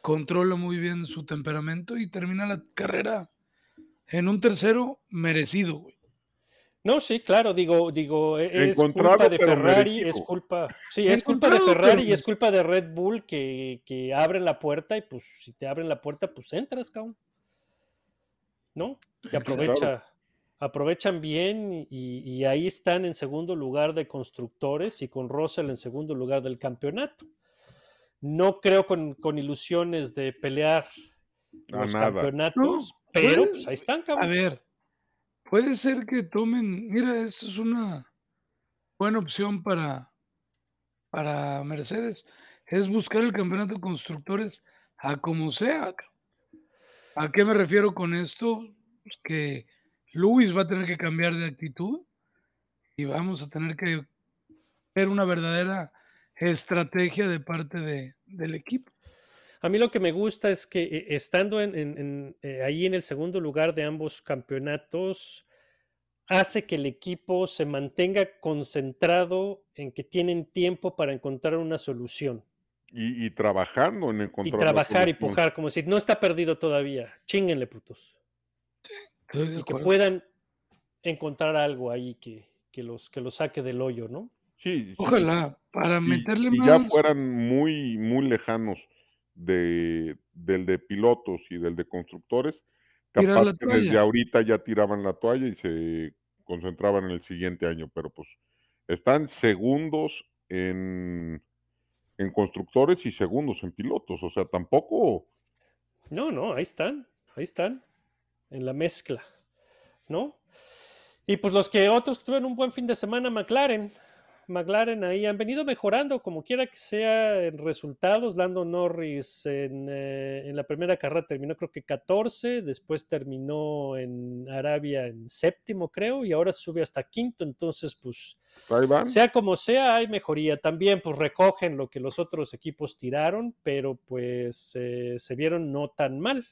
Controla muy bien su temperamento y termina la carrera en un tercero merecido. No, sí, claro, digo, digo, e- es culpa de Ferrari, es culpa, sí, es culpa de Ferrari y es culpa de Red Bull que, que abren la puerta y pues si te abren la puerta, pues entras, cabrón. ¿No? Y Claro. aprovecha, aprovechan bien y, y ahí están en segundo lugar de constructores y con Russell en segundo lugar del campeonato. No creo con, con ilusiones de pelear A los nada. campeonatos, No, pero pues ahí están, A cabrón. ver, puede ser que tomen, mira, esto es una buena opción para, para Mercedes, es buscar el campeonato de constructores a como sea. ¿A qué me refiero con esto? Que Luis va a tener que cambiar de actitud y vamos a tener que ver una verdadera estrategia de parte de- del equipo. A mí lo que me gusta es que eh, estando en, en- en, eh, ahí en el segundo lugar de ambos campeonatos, hace que el equipo se mantenga concentrado en que tienen tiempo para encontrar una solución. Y, y trabajando en Y encontrar la trabajar y pujar, como decir, no está perdido todavía, chinguenle putos. Y que puedan encontrar algo ahí que, que los, que los saque del hoyo, ¿no? Sí, sí, Ojalá, para y, meterle y ya más. fueran muy, muy lejanos de, del de pilotos y del de constructores, capaz que desde ahorita ya tiraban la toalla y se concentraban en el siguiente año, pero pues están segundos en, en constructores y segundos en pilotos, o sea, tampoco, No, no, ahí están, ahí están, en la mezcla, ¿no? Y pues los que otros que tuvieron un buen fin de semana, McLaren. McLaren ahí han venido mejorando, como quiera que sea, en resultados. Lando Norris en, eh, en la primera carrera terminó creo que 14, después terminó en Arabia en séptimo, creo, y ahora sube hasta quinto. Entonces, pues, sea como sea, hay mejoría. También, pues, recogen lo que los otros equipos tiraron, pero pues eh, se vieron no tan mal.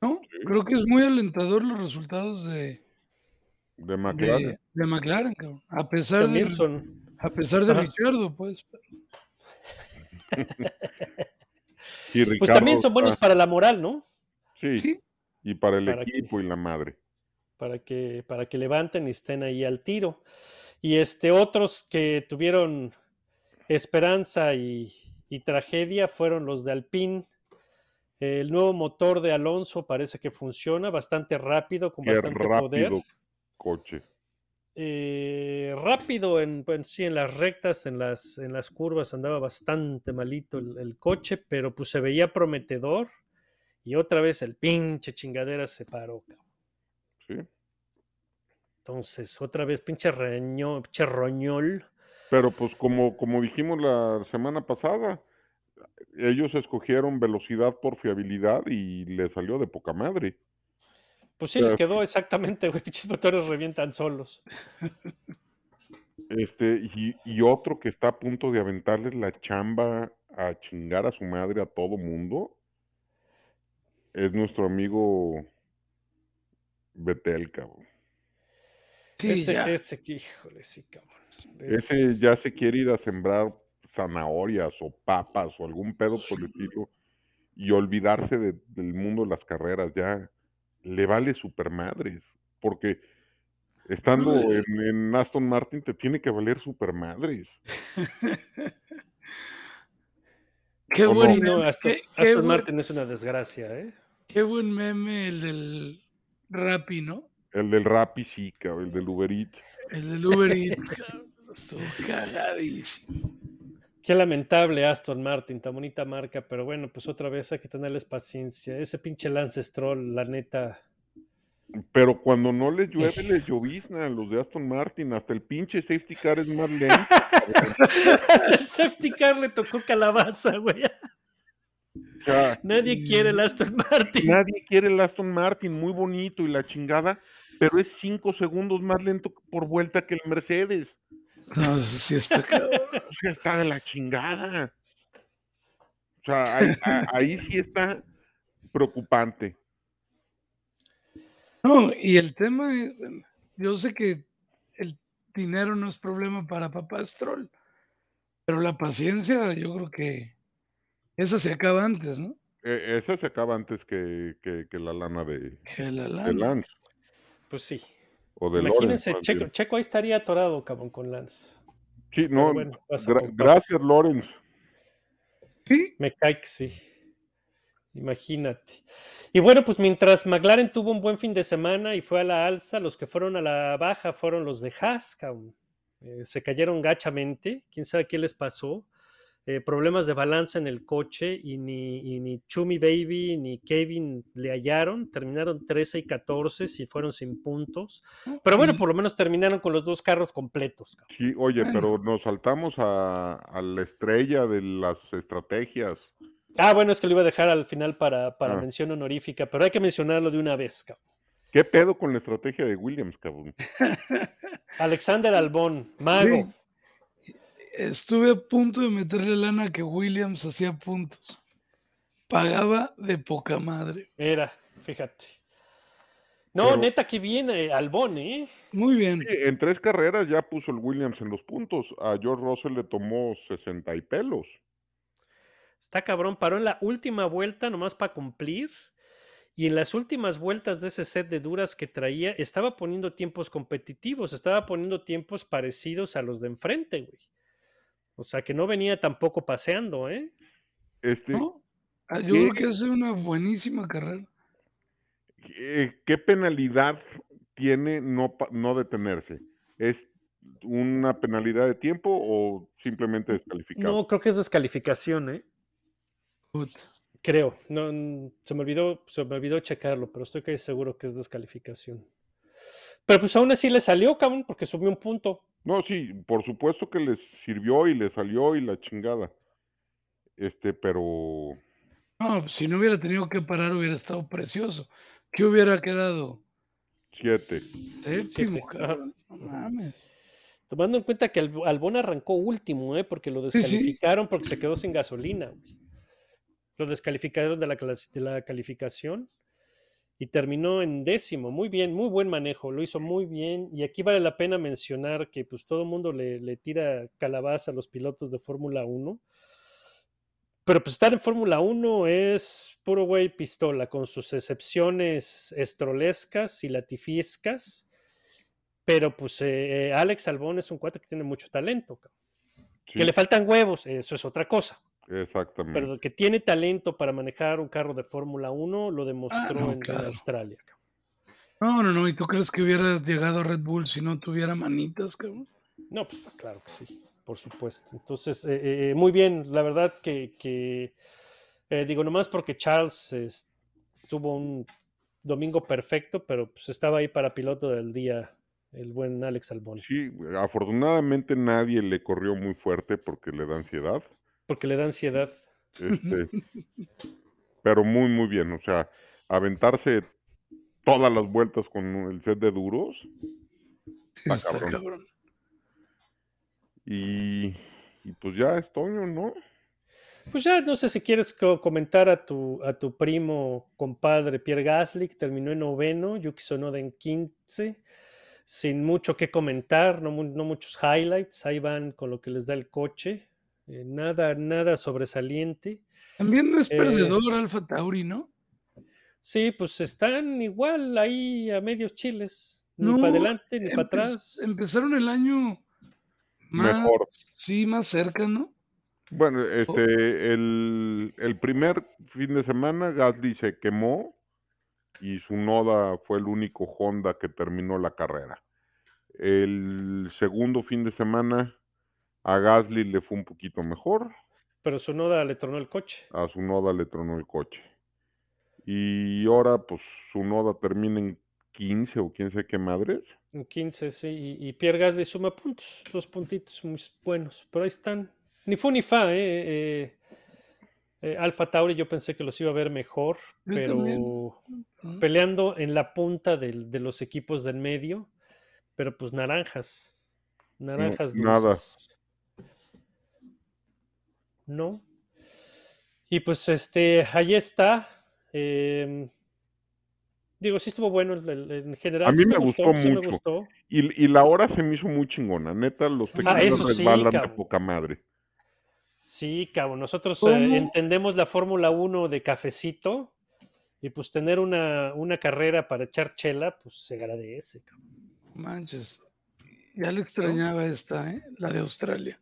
¿no? Creo que es muy alentador los resultados de, de McLaren. de, de McLaren, cabrón. A pesar de, son. a pesar de Ajá. Ricciardo, pues. Y Pues Ricardo también son buenos está- para la moral, ¿no? Sí. sí, y para el Para que- equipo y la madre. Para que, para que levanten y estén ahí al tiro. Y este, otros que tuvieron esperanza y, y tragedia fueron los de Alpine. El nuevo motor de Alonso parece que funciona bastante rápido, con Qué bastante poder. Coche. Eh, rápido en, en sí, en las rectas, en las, en las curvas andaba bastante malito el, el coche, pero pues se veía prometedor. Y otra vez el pinche chingadera se paró. Sí. Entonces, otra vez pinche, reño, pinche roñol. Pero pues como, como dijimos la semana pasada, ellos escogieron velocidad por fiabilidad y le salió de poca madre. Pues sí, les quedó exactamente, güey, pinches motores revientan solos. Este, y, y otro que está a punto de aventarles la chamba a chingar a su madre a todo mundo es nuestro amigo Betel, cabrón. Sí, ese, ya. ese, que, híjole, sí, cabrón. Ese Es- ya se quiere ir a sembrar zanahorias o papas o algún pedo por el estilo y olvidarse de- del mundo de las carreras. Ya le vale super madres. Porque estando No, en, en Aston Martin te tiene que valer super madres. Qué ¿O no? buen Sí, no, meme, Aston, qué- qué Aston buen- Martin es una desgracia, ¿eh? Qué buen meme el del Rappi, ¿no? El del Rappi sí, cabrón, el del Uber Eats. El del Uber Eats, cabrón, Estuvo cagadísimo. Qué lamentable Aston Martin, tan bonita marca, pero bueno, pues otra vez hay que tenerles paciencia. Ese pinche Lance Stroll, la neta. Pero cuando no les llueve, les llovizna a los de Aston Martin. Hasta el pinche safety car es más lento. Hasta el safety car le tocó calabaza, güey. Nadie quiere el Aston Martin. Nadie quiere el Aston Martin, muy bonito y la chingada, pero es cinco segundos más lento por vuelta que el Mercedes. No, eso sí está cabrón. Está de la chingada. O sea, ahí, sí está preocupante. No, y el tema yo sé que el dinero no es problema para papá Stroll, pero la paciencia yo creo que esa se acaba antes, ¿no? E- esa se acaba antes que, que- que la lana de, Que la de lana. Lance Pues sí. O de Imagínense, Lawrence, Checo. Checo ahí estaría atorado, cabrón, con Lance. Sí, no, bueno, pasa gra- por pasa. gracias, Lawrence. Sí, Me cae que sí. Imagínate. Y bueno, pues mientras McLaren tuvo un buen fin de semana y fue a la alza, los que fueron a la baja fueron los de Haas, cabrón. Eh, se cayeron gachamente, quién sabe qué les pasó. Eh, problemas de balanza en el coche y ni, y ni Chumi Baby ni Kevin le hallaron. Terminaron 13 y 14 y fueron sin puntos. Pero bueno, por lo menos terminaron con los dos carros completos. cabrón. Sí, oye, pero nos saltamos a, a la estrella de las estrategias. Ah, bueno, es que lo iba a dejar al final para, para Ah. mención honorífica, pero hay que mencionarlo de una vez, cabrón. ¿Qué pedo con la estrategia de Williams, cabrón? Alexander Albón, mago. Sí. Estuve a punto de meterle lana que Williams hacía puntos. Pagaba de poca madre. Era, fíjate. No, Pero- neta, que viene Albón, ¿eh? Muy bien. Sí, en tres carreras ya puso el Williams en los puntos. A George Russell le tomó 60 y pelos. Está cabrón, paró en la última vuelta nomás para cumplir. Y en las últimas vueltas de ese set de duras que traía, estaba poniendo tiempos competitivos, estaba poniendo tiempos parecidos a los de enfrente, güey. O sea que no venía tampoco paseando, ¿eh? Este, ¿no? Ah, Yo creo que es una buenísima carrera. ¿Qué penalidad tiene no, no detenerse? ¿Es una penalidad de tiempo o simplemente descalificado? No, creo que es descalificación, ¿eh? Creo. No, se me olvidó, se me olvidó checarlo, pero estoy casi seguro que es descalificación. Pero pues aún así le salió, cabrón, porque subió un punto. No, sí, por supuesto que les sirvió y le salió y la chingada. Este, pero No, si no hubiera tenido que parar hubiera estado precioso. ¿Qué hubiera quedado? siete. Séptimo, cabrón. No mames. Tomando en cuenta que Alb- Albón arrancó último, ¿eh? Porque lo Sí, sí. descalificaron porque se quedó sin gasolina. güey. Lo descalificaron de la, de la calificación y terminó en décimo. Muy bien, muy buen manejo, lo hizo muy bien. Y aquí vale la pena mencionar que pues todo el mundo le, le tira calabaza a los pilotos de Fórmula 1. Pero pues estar en Fórmula 1 es puro güey pistola, con sus excepciones estrolescas y latifiescas. Pero pues eh, eh, Alex Albón es un cuate que tiene mucho talento. Sí, Que le faltan huevos, eso es otra cosa. Exactamente. Pero que tiene talento para manejar un carro de Fórmula 1 lo demostró no, en-. Australia. cabrón. No, no, no. ¿Y tú crees que hubiera llegado a Red Bull si no tuviera manitas, cabrón? No, pues claro que sí, por supuesto. Entonces, eh, eh, muy bien, la verdad que, que, eh, digo, nomás porque Charles es- tuvo un domingo perfecto, pero pues estaba ahí para piloto del día, el buen Alex Albón, Sí, afortunadamente nadie le corrió muy fuerte porque le da ansiedad. Porque le da ansiedad. Este, pero muy, muy bien. O sea, aventarse todas las vueltas con el set de duros. Está Está cabrón. cabrón. Y, y pues ya es Toño, ¿no? Pues ya no sé si quieres co- comentar a tu, a tu primo compadre Pierre Gasly, que terminó en noveno, Yuki Tsunoda en 15, sin mucho que comentar, no, no muchos highlights, ahí van con lo que les da el coche, eh, nada, nada sobresaliente. También no es Eh, perdedor Alfa Tauri, ¿no? Sí, pues están igual ahí a medios chiles, ni No, para adelante ni para atrás. Empezaron el año más, Mejor. sí, más cerca, ¿no? Bueno, Oh. este, el, el primer fin de semana Gasly se quemó y su Noda fue el único Honda que terminó la carrera. El segundo fin de semana a Gasly le fue un poquito mejor, Pero su noda le tronó el coche. a su Noda le tronó el coche. Y ahora pues su Noda termina en 15 o quién sé qué madres. En 15, sí, y, y Pierre Gasly suma puntos, dos puntitos muy buenos, pero ahí están. Ni fu ni fa, ¿eh? eh, eh, Alfa Tauri yo pensé que los iba a ver mejor, Yo pero también. ¿no? peleando en la punta de los equipos del medio, pero pues naranjas, naranjas nada. dulces. No. Y pues este, ahí está. em, digo, sí estuvo bueno el- el- en general. A mí sí me gustó sí me mucho. gustó. Y, y la hora se me hizo muy chingona. Neta, los Ah, tequilas sí, resbalan de cabrón. poca madre. Sí, cabrón, nosotros eh, entendemos la Fórmula 1 de cafecito y pues tener una, una carrera para echar chela, pues se agradece, cabrón. Manches. Ya le extrañaba esta, ¿eh? La de Australia.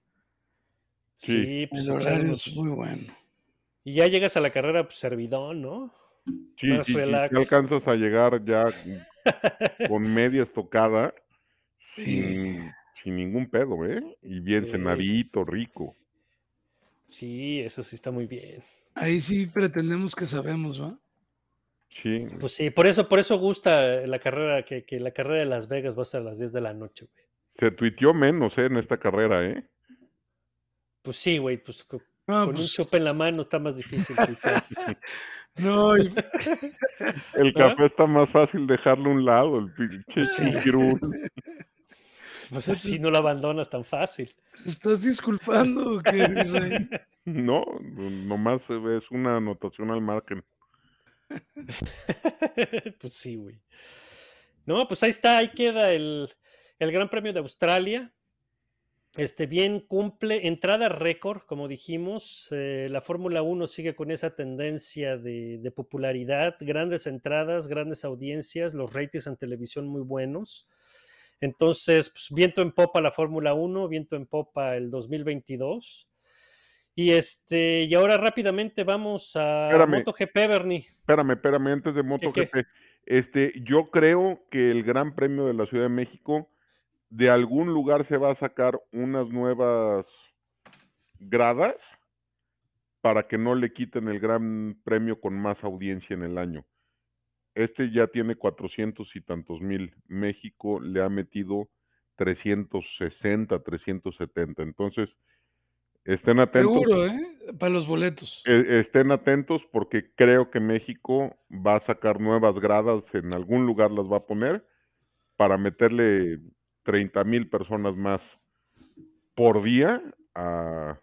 Sí. Sí, pues El horario es muy bueno. Y ya llegas a la carrera, pues servidón, ¿no? Sí, Más sí, alcanzas a llegar ya con media estocada Sí. sin, sin ningún pedo, ¿eh? Y bien Sí. cenadito, rico. Sí, eso sí está muy bien. Ahí sí pretendemos que sabemos, ¿va? Sí. Pues sí, por eso, por eso gusta la carrera, que, que la carrera de Las Vegas va a ser a las 10 de la noche, güey. Se tuiteó menos, ¿eh? En esta carrera, ¿eh? Pues sí, güey, pues con un pues, chupe en la mano está más difícil. no, y- El ¿Ah? café está más fácil dejarlo a un lado, el pinche Sí. Pues así no lo abandonas tan fácil. ¿te estás disculpando rey? No, nomás es una anotación al margen. pues sí, güey. No, pues ahí está, ahí queda el, el Gran Premio de Australia. Este bien cumple entrada récord, como dijimos. eh, la Fórmula 1 sigue con esa tendencia de, de popularidad, grandes entradas, grandes audiencias, los ratings en televisión muy buenos. Entonces, pues, viento en popa la Fórmula 1, viento en popa el 2022. Y este, y ahora rápidamente vamos a Espérame. MotoGP, Bernie. Espérame, espérame, antes de MotoGP. Este, yo creo que el Gran Premio de la Ciudad de México, de algún lugar se va a sacar unas nuevas gradas para que no le quiten el Gran Premio con más audiencia en el año. Este ya tiene 400 y tantos mil. México le ha metido 360, 370. Entonces, estén atentos. Seguro, ¿eh? Para los boletos. E- estén atentos porque creo que México va a sacar nuevas gradas, en algún lugar las va a poner para meterle 30 mil personas más por día a,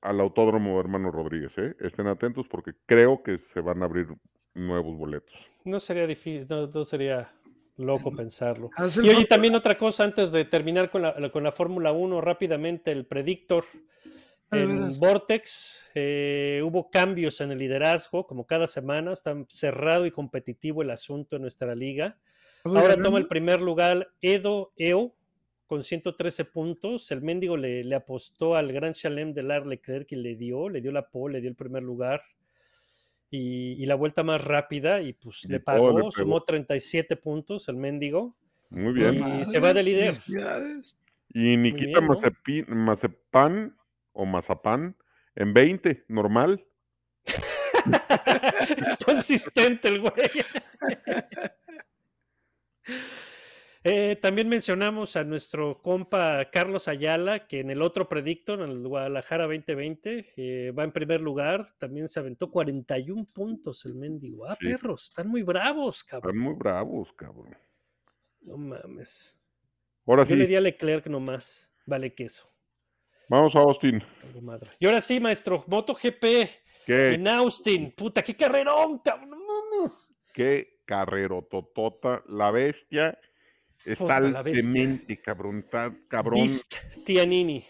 al Autódromo Hermano Rodríguez. ¿eh? Estén atentos porque creo que se van a abrir nuevos boletos. No sería difícil, no, no sería loco pensarlo. Y oye, también otra cosa antes de terminar con la, con la Fórmula 1, rápidamente, el Predictor Ah, en. Vortex, eh, hubo cambios en el liderazgo, como cada semana, está cerrado y competitivo el asunto en nuestra liga. ¿Voy Ahora ganando? toma el primer lugar Edo Eo con 113 puntos. El mendigo le, le apostó al Gran Chalem de Lar Leclerc y le dio, le dio la pole, le dio el primer lugar. Y, y la vuelta más rápida y pues Y le pagó, sumó 37 puntos el mendigo. Muy Y bien. se va de líder. Y Nikita bien, Mazepan o Mazapán en 20, normal. es consistente el güey. Eh, también mencionamos a nuestro compa Carlos Ayala, que en el otro Predictor, en el Guadalajara 2020, eh, va en primer lugar. También se aventó 41 puntos el mendigo. Ah, Sí. perros, están muy bravos, Están cabrón. muy bravos, cabrón. No mames. Ahora Yo le sí, di a Leclerc nomás. Vale queso. vamos a Austin. madre. Y ahora sí, maestro, MotoGP ¿Qué, en Austin. Puta, qué carrerón, cabrón. No mames. qué carrero totota. La bestia está Puta, la bestia. altamente, cabrón. Está cabrón. Tianini.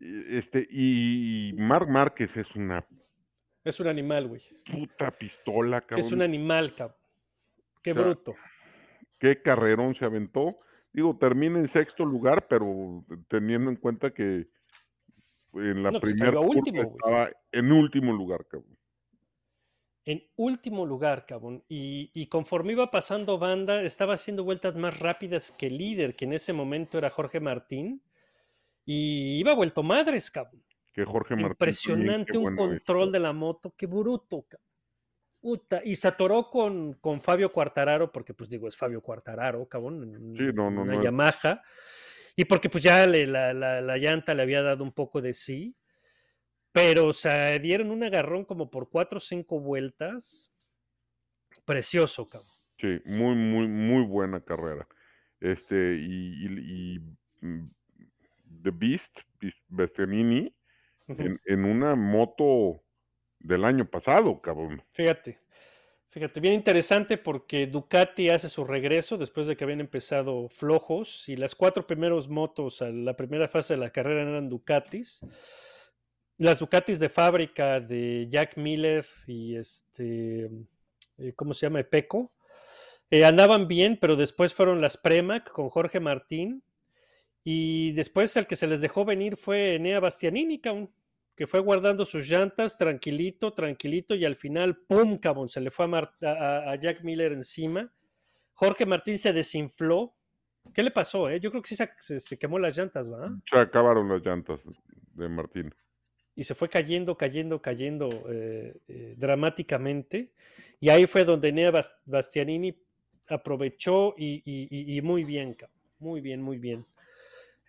Este, y Marc Márquez es una Es un animal, güey. puta pistola, cabrón. Es un animal, cabrón. Qué O sea, bruto. Qué carrerón se aventó. Digo, termina en sexto lugar, pero teniendo en cuenta que en la No, primera estaba en último lugar, cabrón. En último lugar, cabrón. Y, y conforme iba pasando banda, estaba haciendo vueltas más rápidas que el líder, que en ese momento era Jorge Martín. Y iba vuelto madres, cabrón. Que Jorge Martín. también, Impresionante un es. control de la moto, qué bruto, cabrón. Puta, Y se atoró con, con Fabio Cuartararo, porque pues digo, es Fabio Cuartararo, cabrón, Sí, no, no, una no es- Yamaha. Y porque pues ya le- la, la- la llanta le había dado un poco de sí. Pero, o sea, dieron un agarrón como por cuatro o cinco vueltas. Precioso, cabrón. Sí, muy, muy, muy buena carrera. Este, y, y- y, mm, The Beast, Bastianini, Ujú. en, en una moto del año pasado, cabrón. Fíjate, fíjate, bien interesante porque Ducati hace su regreso después de que habían empezado flojos y las cuatro primeros motos a la primera fase de la carrera eran Ducatis. Las Ducatis de fábrica de Jack Miller y este, eh, ¿cómo se llama? Peco. andaban bien, pero después fueron las Premac con Jorge Martín. Y después el que se les dejó venir fue Enea Bastianini, cabrón, que fue guardando sus llantas tranquilito, tranquilito, y al final, ¡pum! cabrón, se le fue a, a- Jack Miller encima. Jorge Martín se desinfló. ¿Qué le pasó? Eh? Yo creo que sí se, se- se quemó las llantas, ¿va? Se acabaron las llantas de Martín. Y se fue cayendo, cayendo, cayendo eh, eh, dramáticamente. Y ahí fue donde Nea Bas- Bastianini aprovechó y, y- muy bien, muy bien, muy bien.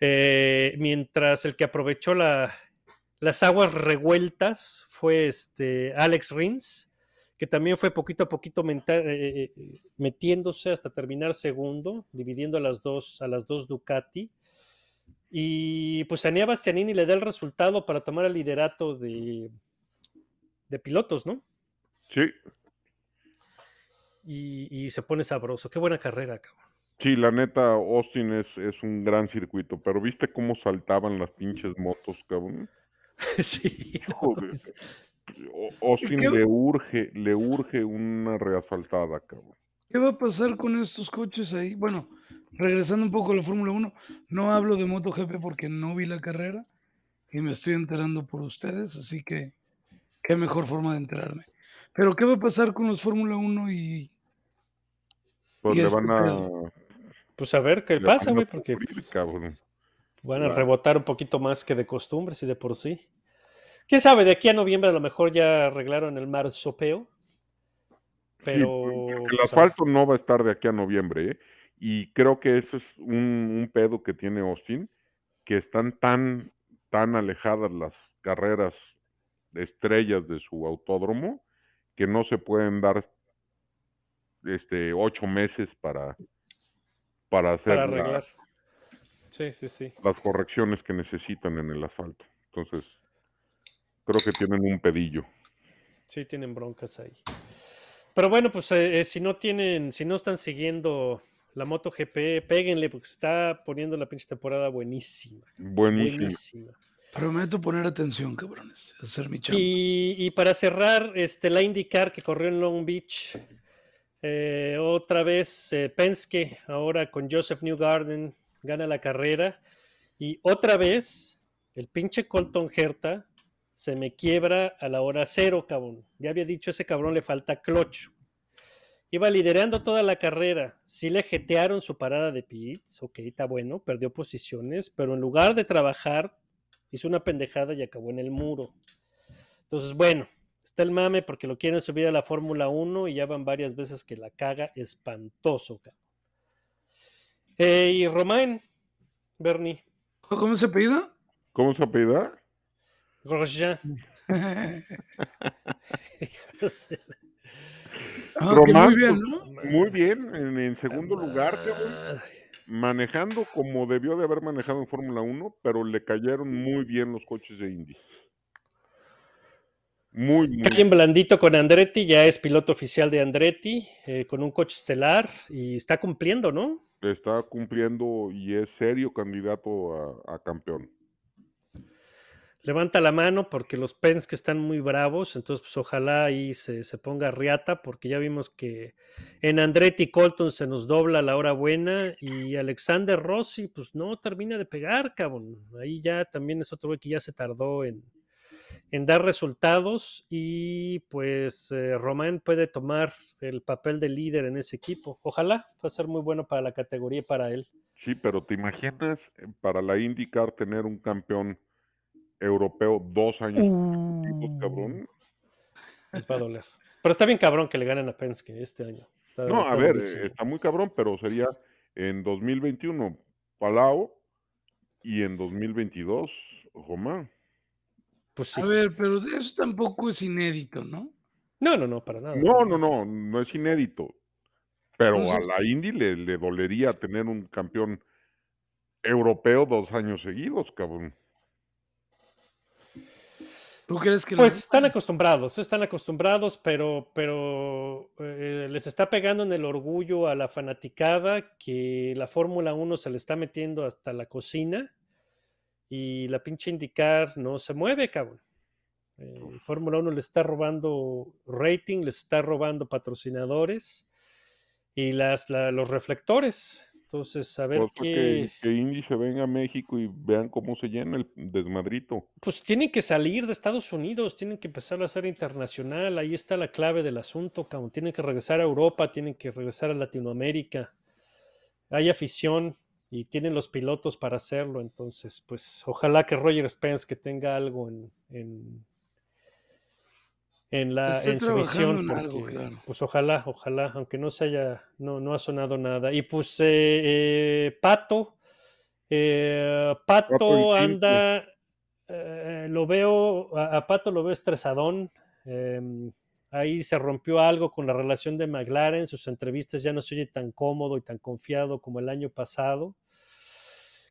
Eh, mientras el que aprovechó la- las aguas revueltas fue este Alex Rins, que también fue poquito a poquito metiéndose hasta terminar segundo, dividiendo a las dos, a las dos Ducati. Y pues a Nea Bastianini le da el resultado para tomar el liderato de, de pilotos, ¿no? Sí, y, y se pone sabroso. Qué buena carrera, cabrón. Sí, la neta, Austin es, es un gran circuito, pero ¿viste cómo saltaban las pinches motos, cabrón? sí. O- Austin qué- le urge, le urge una reasfaltada, cabrón. ¿Qué va a pasar con estos coches ahí? Bueno, regresando un poco a la Fórmula 1, no hablo de MotoGP porque no vi la carrera y me estoy enterando por ustedes, así que qué mejor forma de enterarme. Pero ¿qué va a pasar con los Fórmula 1 y Pues Y le este van a, Pues a ver qué le pasa, güey, porque cubrir, van a rebotar un poquito más que de costumbre, si de por sí. ¿Quién sabe? De aquí a noviembre a lo mejor ya arreglaron el marsopeo. Pero. porque el pues, asfalto no va a estar de aquí a noviembre, ¿eh? Y creo que eso es un, un pedo que tiene Austin, que están tan, tan alejadas las carreras de estrellas de su autódromo, que no se pueden dar este ocho meses para, para hacer para arreglar. Sí, sí, sí. las correcciones que necesitan en el asfalto. Entonces, creo que tienen un pedillo. Sí, tienen broncas ahí. Pero bueno, pues eh, eh, si no tienen, si no están siguiendo la MotoGP, péguenle porque se está poniendo la pinche temporada buenísima. Buenísimo. Buenísima. prometo poner atención, cabrones, hacer mi chamba? Y, y para cerrar, este, la IndyCar que corrió en Long Beach, eh, otra vez eh, Penske, ahora con Joseph Newgarden, gana la carrera. Y otra vez, el pinche Colton Herta se me quiebra a la hora cero, cabrón. Ya había dicho, ese cabrón le falta clutch. Iba liderando toda la carrera. Sí le jetearon su parada de pits, ok, está bueno, perdió posiciones, pero en lugar de trabajar, hizo una pendejada y acabó en el muro. Entonces, bueno, está el mame porque lo quieren subir a la Fórmula 1 y ya van varias veces que la caga espantoso, cabrón. Eh, y Romain, Bernie, ¿Cómo se apellida? ¿Cómo se apellida? Grosjean. Ah, Román, muy bien, pues, ¿no? Muy bien, en, en segundo lugar, cabrón, manejando como debió de haber manejado en Fórmula 1, pero le cayeron muy bien los coches de Indy. Muy, muy Cae en blandito con Andretti, ya es piloto oficial de Andretti, eh, con un coche estelar y está cumpliendo, ¿no? está cumpliendo y es serio candidato a, a campeón. Levanta la mano porque los Penske están muy bravos, entonces pues ojalá ahí se, se ponga riata porque ya vimos que en Andretti Colton se nos dobla la hora buena y Alexander Rossi pues no termina de pegar, cabrón. Ahí ya también es otro güey que ya se tardó en, en dar resultados y pues eh, Román puede tomar el papel de líder en ese equipo. Ojalá, va a ser muy bueno para la categoría y para él. Sí, pero ¿te imaginas eh, para la IndyCar tener un campeón europeo dos años consecutivos, cabrón? Les va a doler. Pero está bien cabrón que le ganen a Penske este año. Está- No, a ver, eh, está muy cabrón, pero sería en 2021 Palau y en 2022 Román. Pues sí. A ver, pero eso tampoco es inédito, ¿no? No, no, no, para nada. No, no, no, no es inédito. Pero a la Indy le, le dolería tener un campeón europeo dos años seguidos, cabrón. ¿Tú crees que Pues están acostumbrados, están acostumbrados, pero, pero eh, les está pegando en el orgullo a la fanaticada que la Fórmula 1 se le está metiendo hasta la cocina y la pinche indicar no se mueve, cabrón. Eh, Fórmula 1 le está robando rating, les está robando patrocinadores y las, la- los reflectores. Entonces, a ver Pues, qué... que, que Indy se venga a México y vean cómo se llena el desmadrito. Pues tienen que salir de Estados Unidos, tienen que empezar a ser internacional, ahí está la clave del asunto, cabrón. Tienen que regresar a Europa, tienen que regresar a Latinoamérica. Hay afición y tienen los pilotos para hacerlo, entonces, pues ojalá que Roger Spence que tenga algo en, en, en la, en su visión, en porque, algo, claro. pues ojalá, ojalá, aunque no se haya, no, no ha sonado nada. Y pues eh, eh, Pato, eh, Pato Pato anda, eh, lo veo, a, a Pato lo veo estresadón. em, ahí se rompió algo con la relación de McLaren. Sus entrevistas ya no se oye tan cómodo y tan confiado como el año pasado.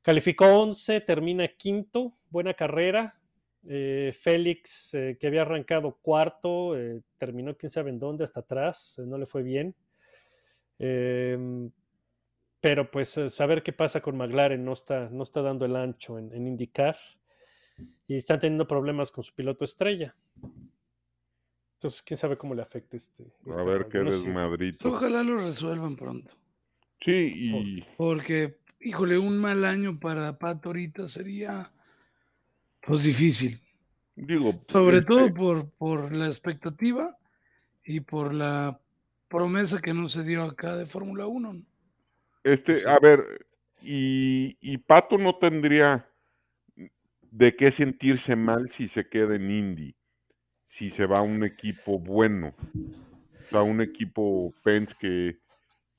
Calificó 11, termina quinto, buena carrera. Eh, Félix, eh, que había arrancado cuarto, eh, terminó quién sabe en dónde, hasta atrás, eh, no le fue bien. Em, pero pues saber qué pasa con McLaren no está, no está dando el ancho en, en indicar y están teniendo problemas con su piloto estrella. Entonces, quién sabe cómo le afecta este. A este ver rollo, qué no sé. desmadrito. Ojalá lo resuelvan pronto. Sí, y Porque, híjole, un mal año para Pato ahorita sería pues difícil. digo, Sobre este, todo por, por la expectativa y por la promesa que no se dio acá de Fórmula 1. ¿no? Este, Sí. a ver, y, y Pato no tendría de qué sentirse mal si se queda en Indy, si se va a un equipo bueno, o sea, a un equipo Penske,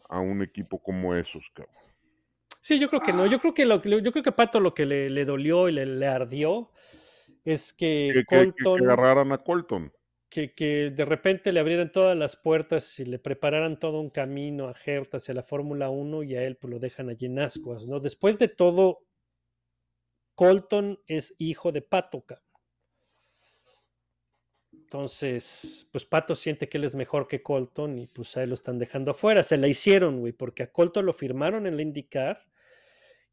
a un equipo como esos, cabrón. Sí, yo creo que no. Yo creo que lo yo creo que a Pato lo que le, le dolió y le, le ardió es que, Que, que- que- que Colton, agarraran a Colton. que, que de repente le abrieran todas las puertas y le prepararan todo un camino a Hertha hacia la Fórmula 1 y a él pues lo dejan allí en ascuas, ¿no? Después de todo, Colton es hijo de Pato, cabrón. Entonces, pues Pato siente que él es mejor que Colton y pues a él lo están dejando afuera. Se la hicieron, güey, porque a Colton lo firmaron en la IndyCar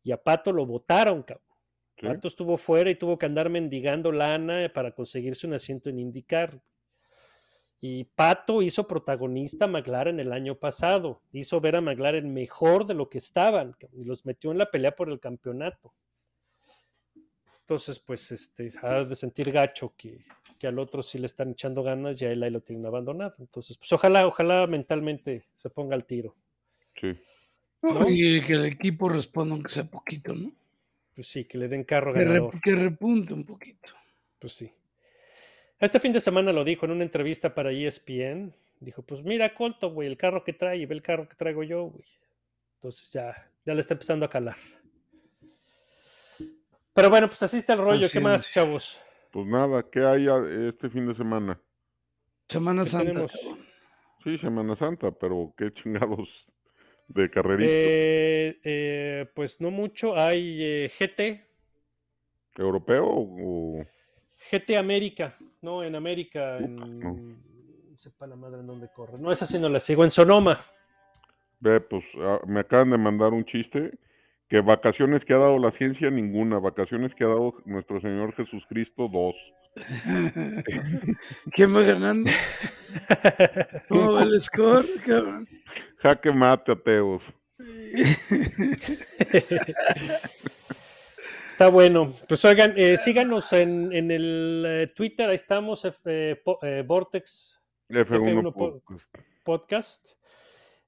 y a Pato lo votaron, cabrón. Pato estuvo fuera y tuvo que andar mendigando lana para conseguirse un asiento en IndyCar. Y Pato hizo protagonista a McLaren el año pasado. Hizo ver a McLaren mejor de lo que estaban y los metió en la pelea por el campeonato. Entonces, pues, este, ha de sentir gacho que, que al otro sí le están echando ganas y a él ahí lo tienen abandonado. Entonces, pues ojalá, ojalá mentalmente se ponga al tiro. Sí. ¿No? Y que el equipo responda aunque sea poquito, ¿no? Pues sí, que le den carro ganador. que repunte un poquito. Pues sí. Este fin de semana lo dijo en una entrevista para ESPN. Dijo, pues mira, Colton, güey, el carro que trae y ve el carro que traigo yo, güey. Entonces ya, ya le está empezando a calar. Pero bueno, pues así está el rollo. ¿Qué más, chavos? Pues nada, ¿qué hay este fin de semana? Semana ¿Qué Santa. tenemos? Sí, Semana Santa, pero qué chingados de carrerita. Eh, eh, pues no mucho. Hay eh, GT, ¿Europeo o...? GT América, ¿no? En América, Puta, en... no. Sepa la madre en dónde corre. No, esa sí no la sigo. En Sonoma. Ve, pues ah, me acaban de mandar un chiste que vacaciones que ha dado la ciencia, ninguna. Vacaciones que ha dado nuestro Señor Jesucristo, dos. ¿Quién va ganando? ¿Cómo va el score? cabrón? Jaque mate, ateos. Está bueno. Pues oigan, eh, síganos en, en el eh, Twitter, ahí estamos, F- eh, po- eh, Vortex F1, F1 po- podcast. Podcast.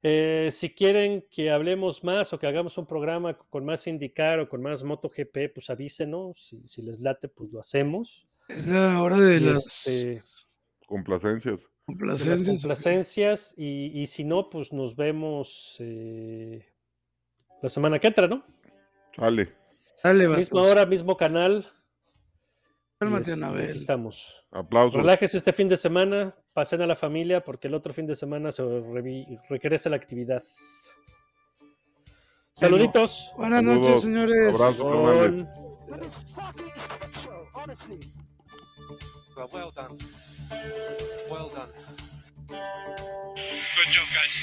Eh, si quieren que hablemos más o que hagamos un programa con más indicar o con más MotoGP, pues avísenos. Si, si les late, pues lo hacemos. Es la hora de Y las este, Complacencias. de las complacencias. complacencias. Y, y si no, pues nos vemos eh, la semana que entra, ¿no? Sale. Dale, Misma hora, mismo canal. Cálmate, este, aquí Anabel. estamos. Aplausos. Relájese este fin de semana, pasen a la familia porque el otro fin de semana se regresa la actividad. Saluditos. Buenas Saludos. noches, señores. Abrazo. Con- Well, well done. Well done. Good job, guys.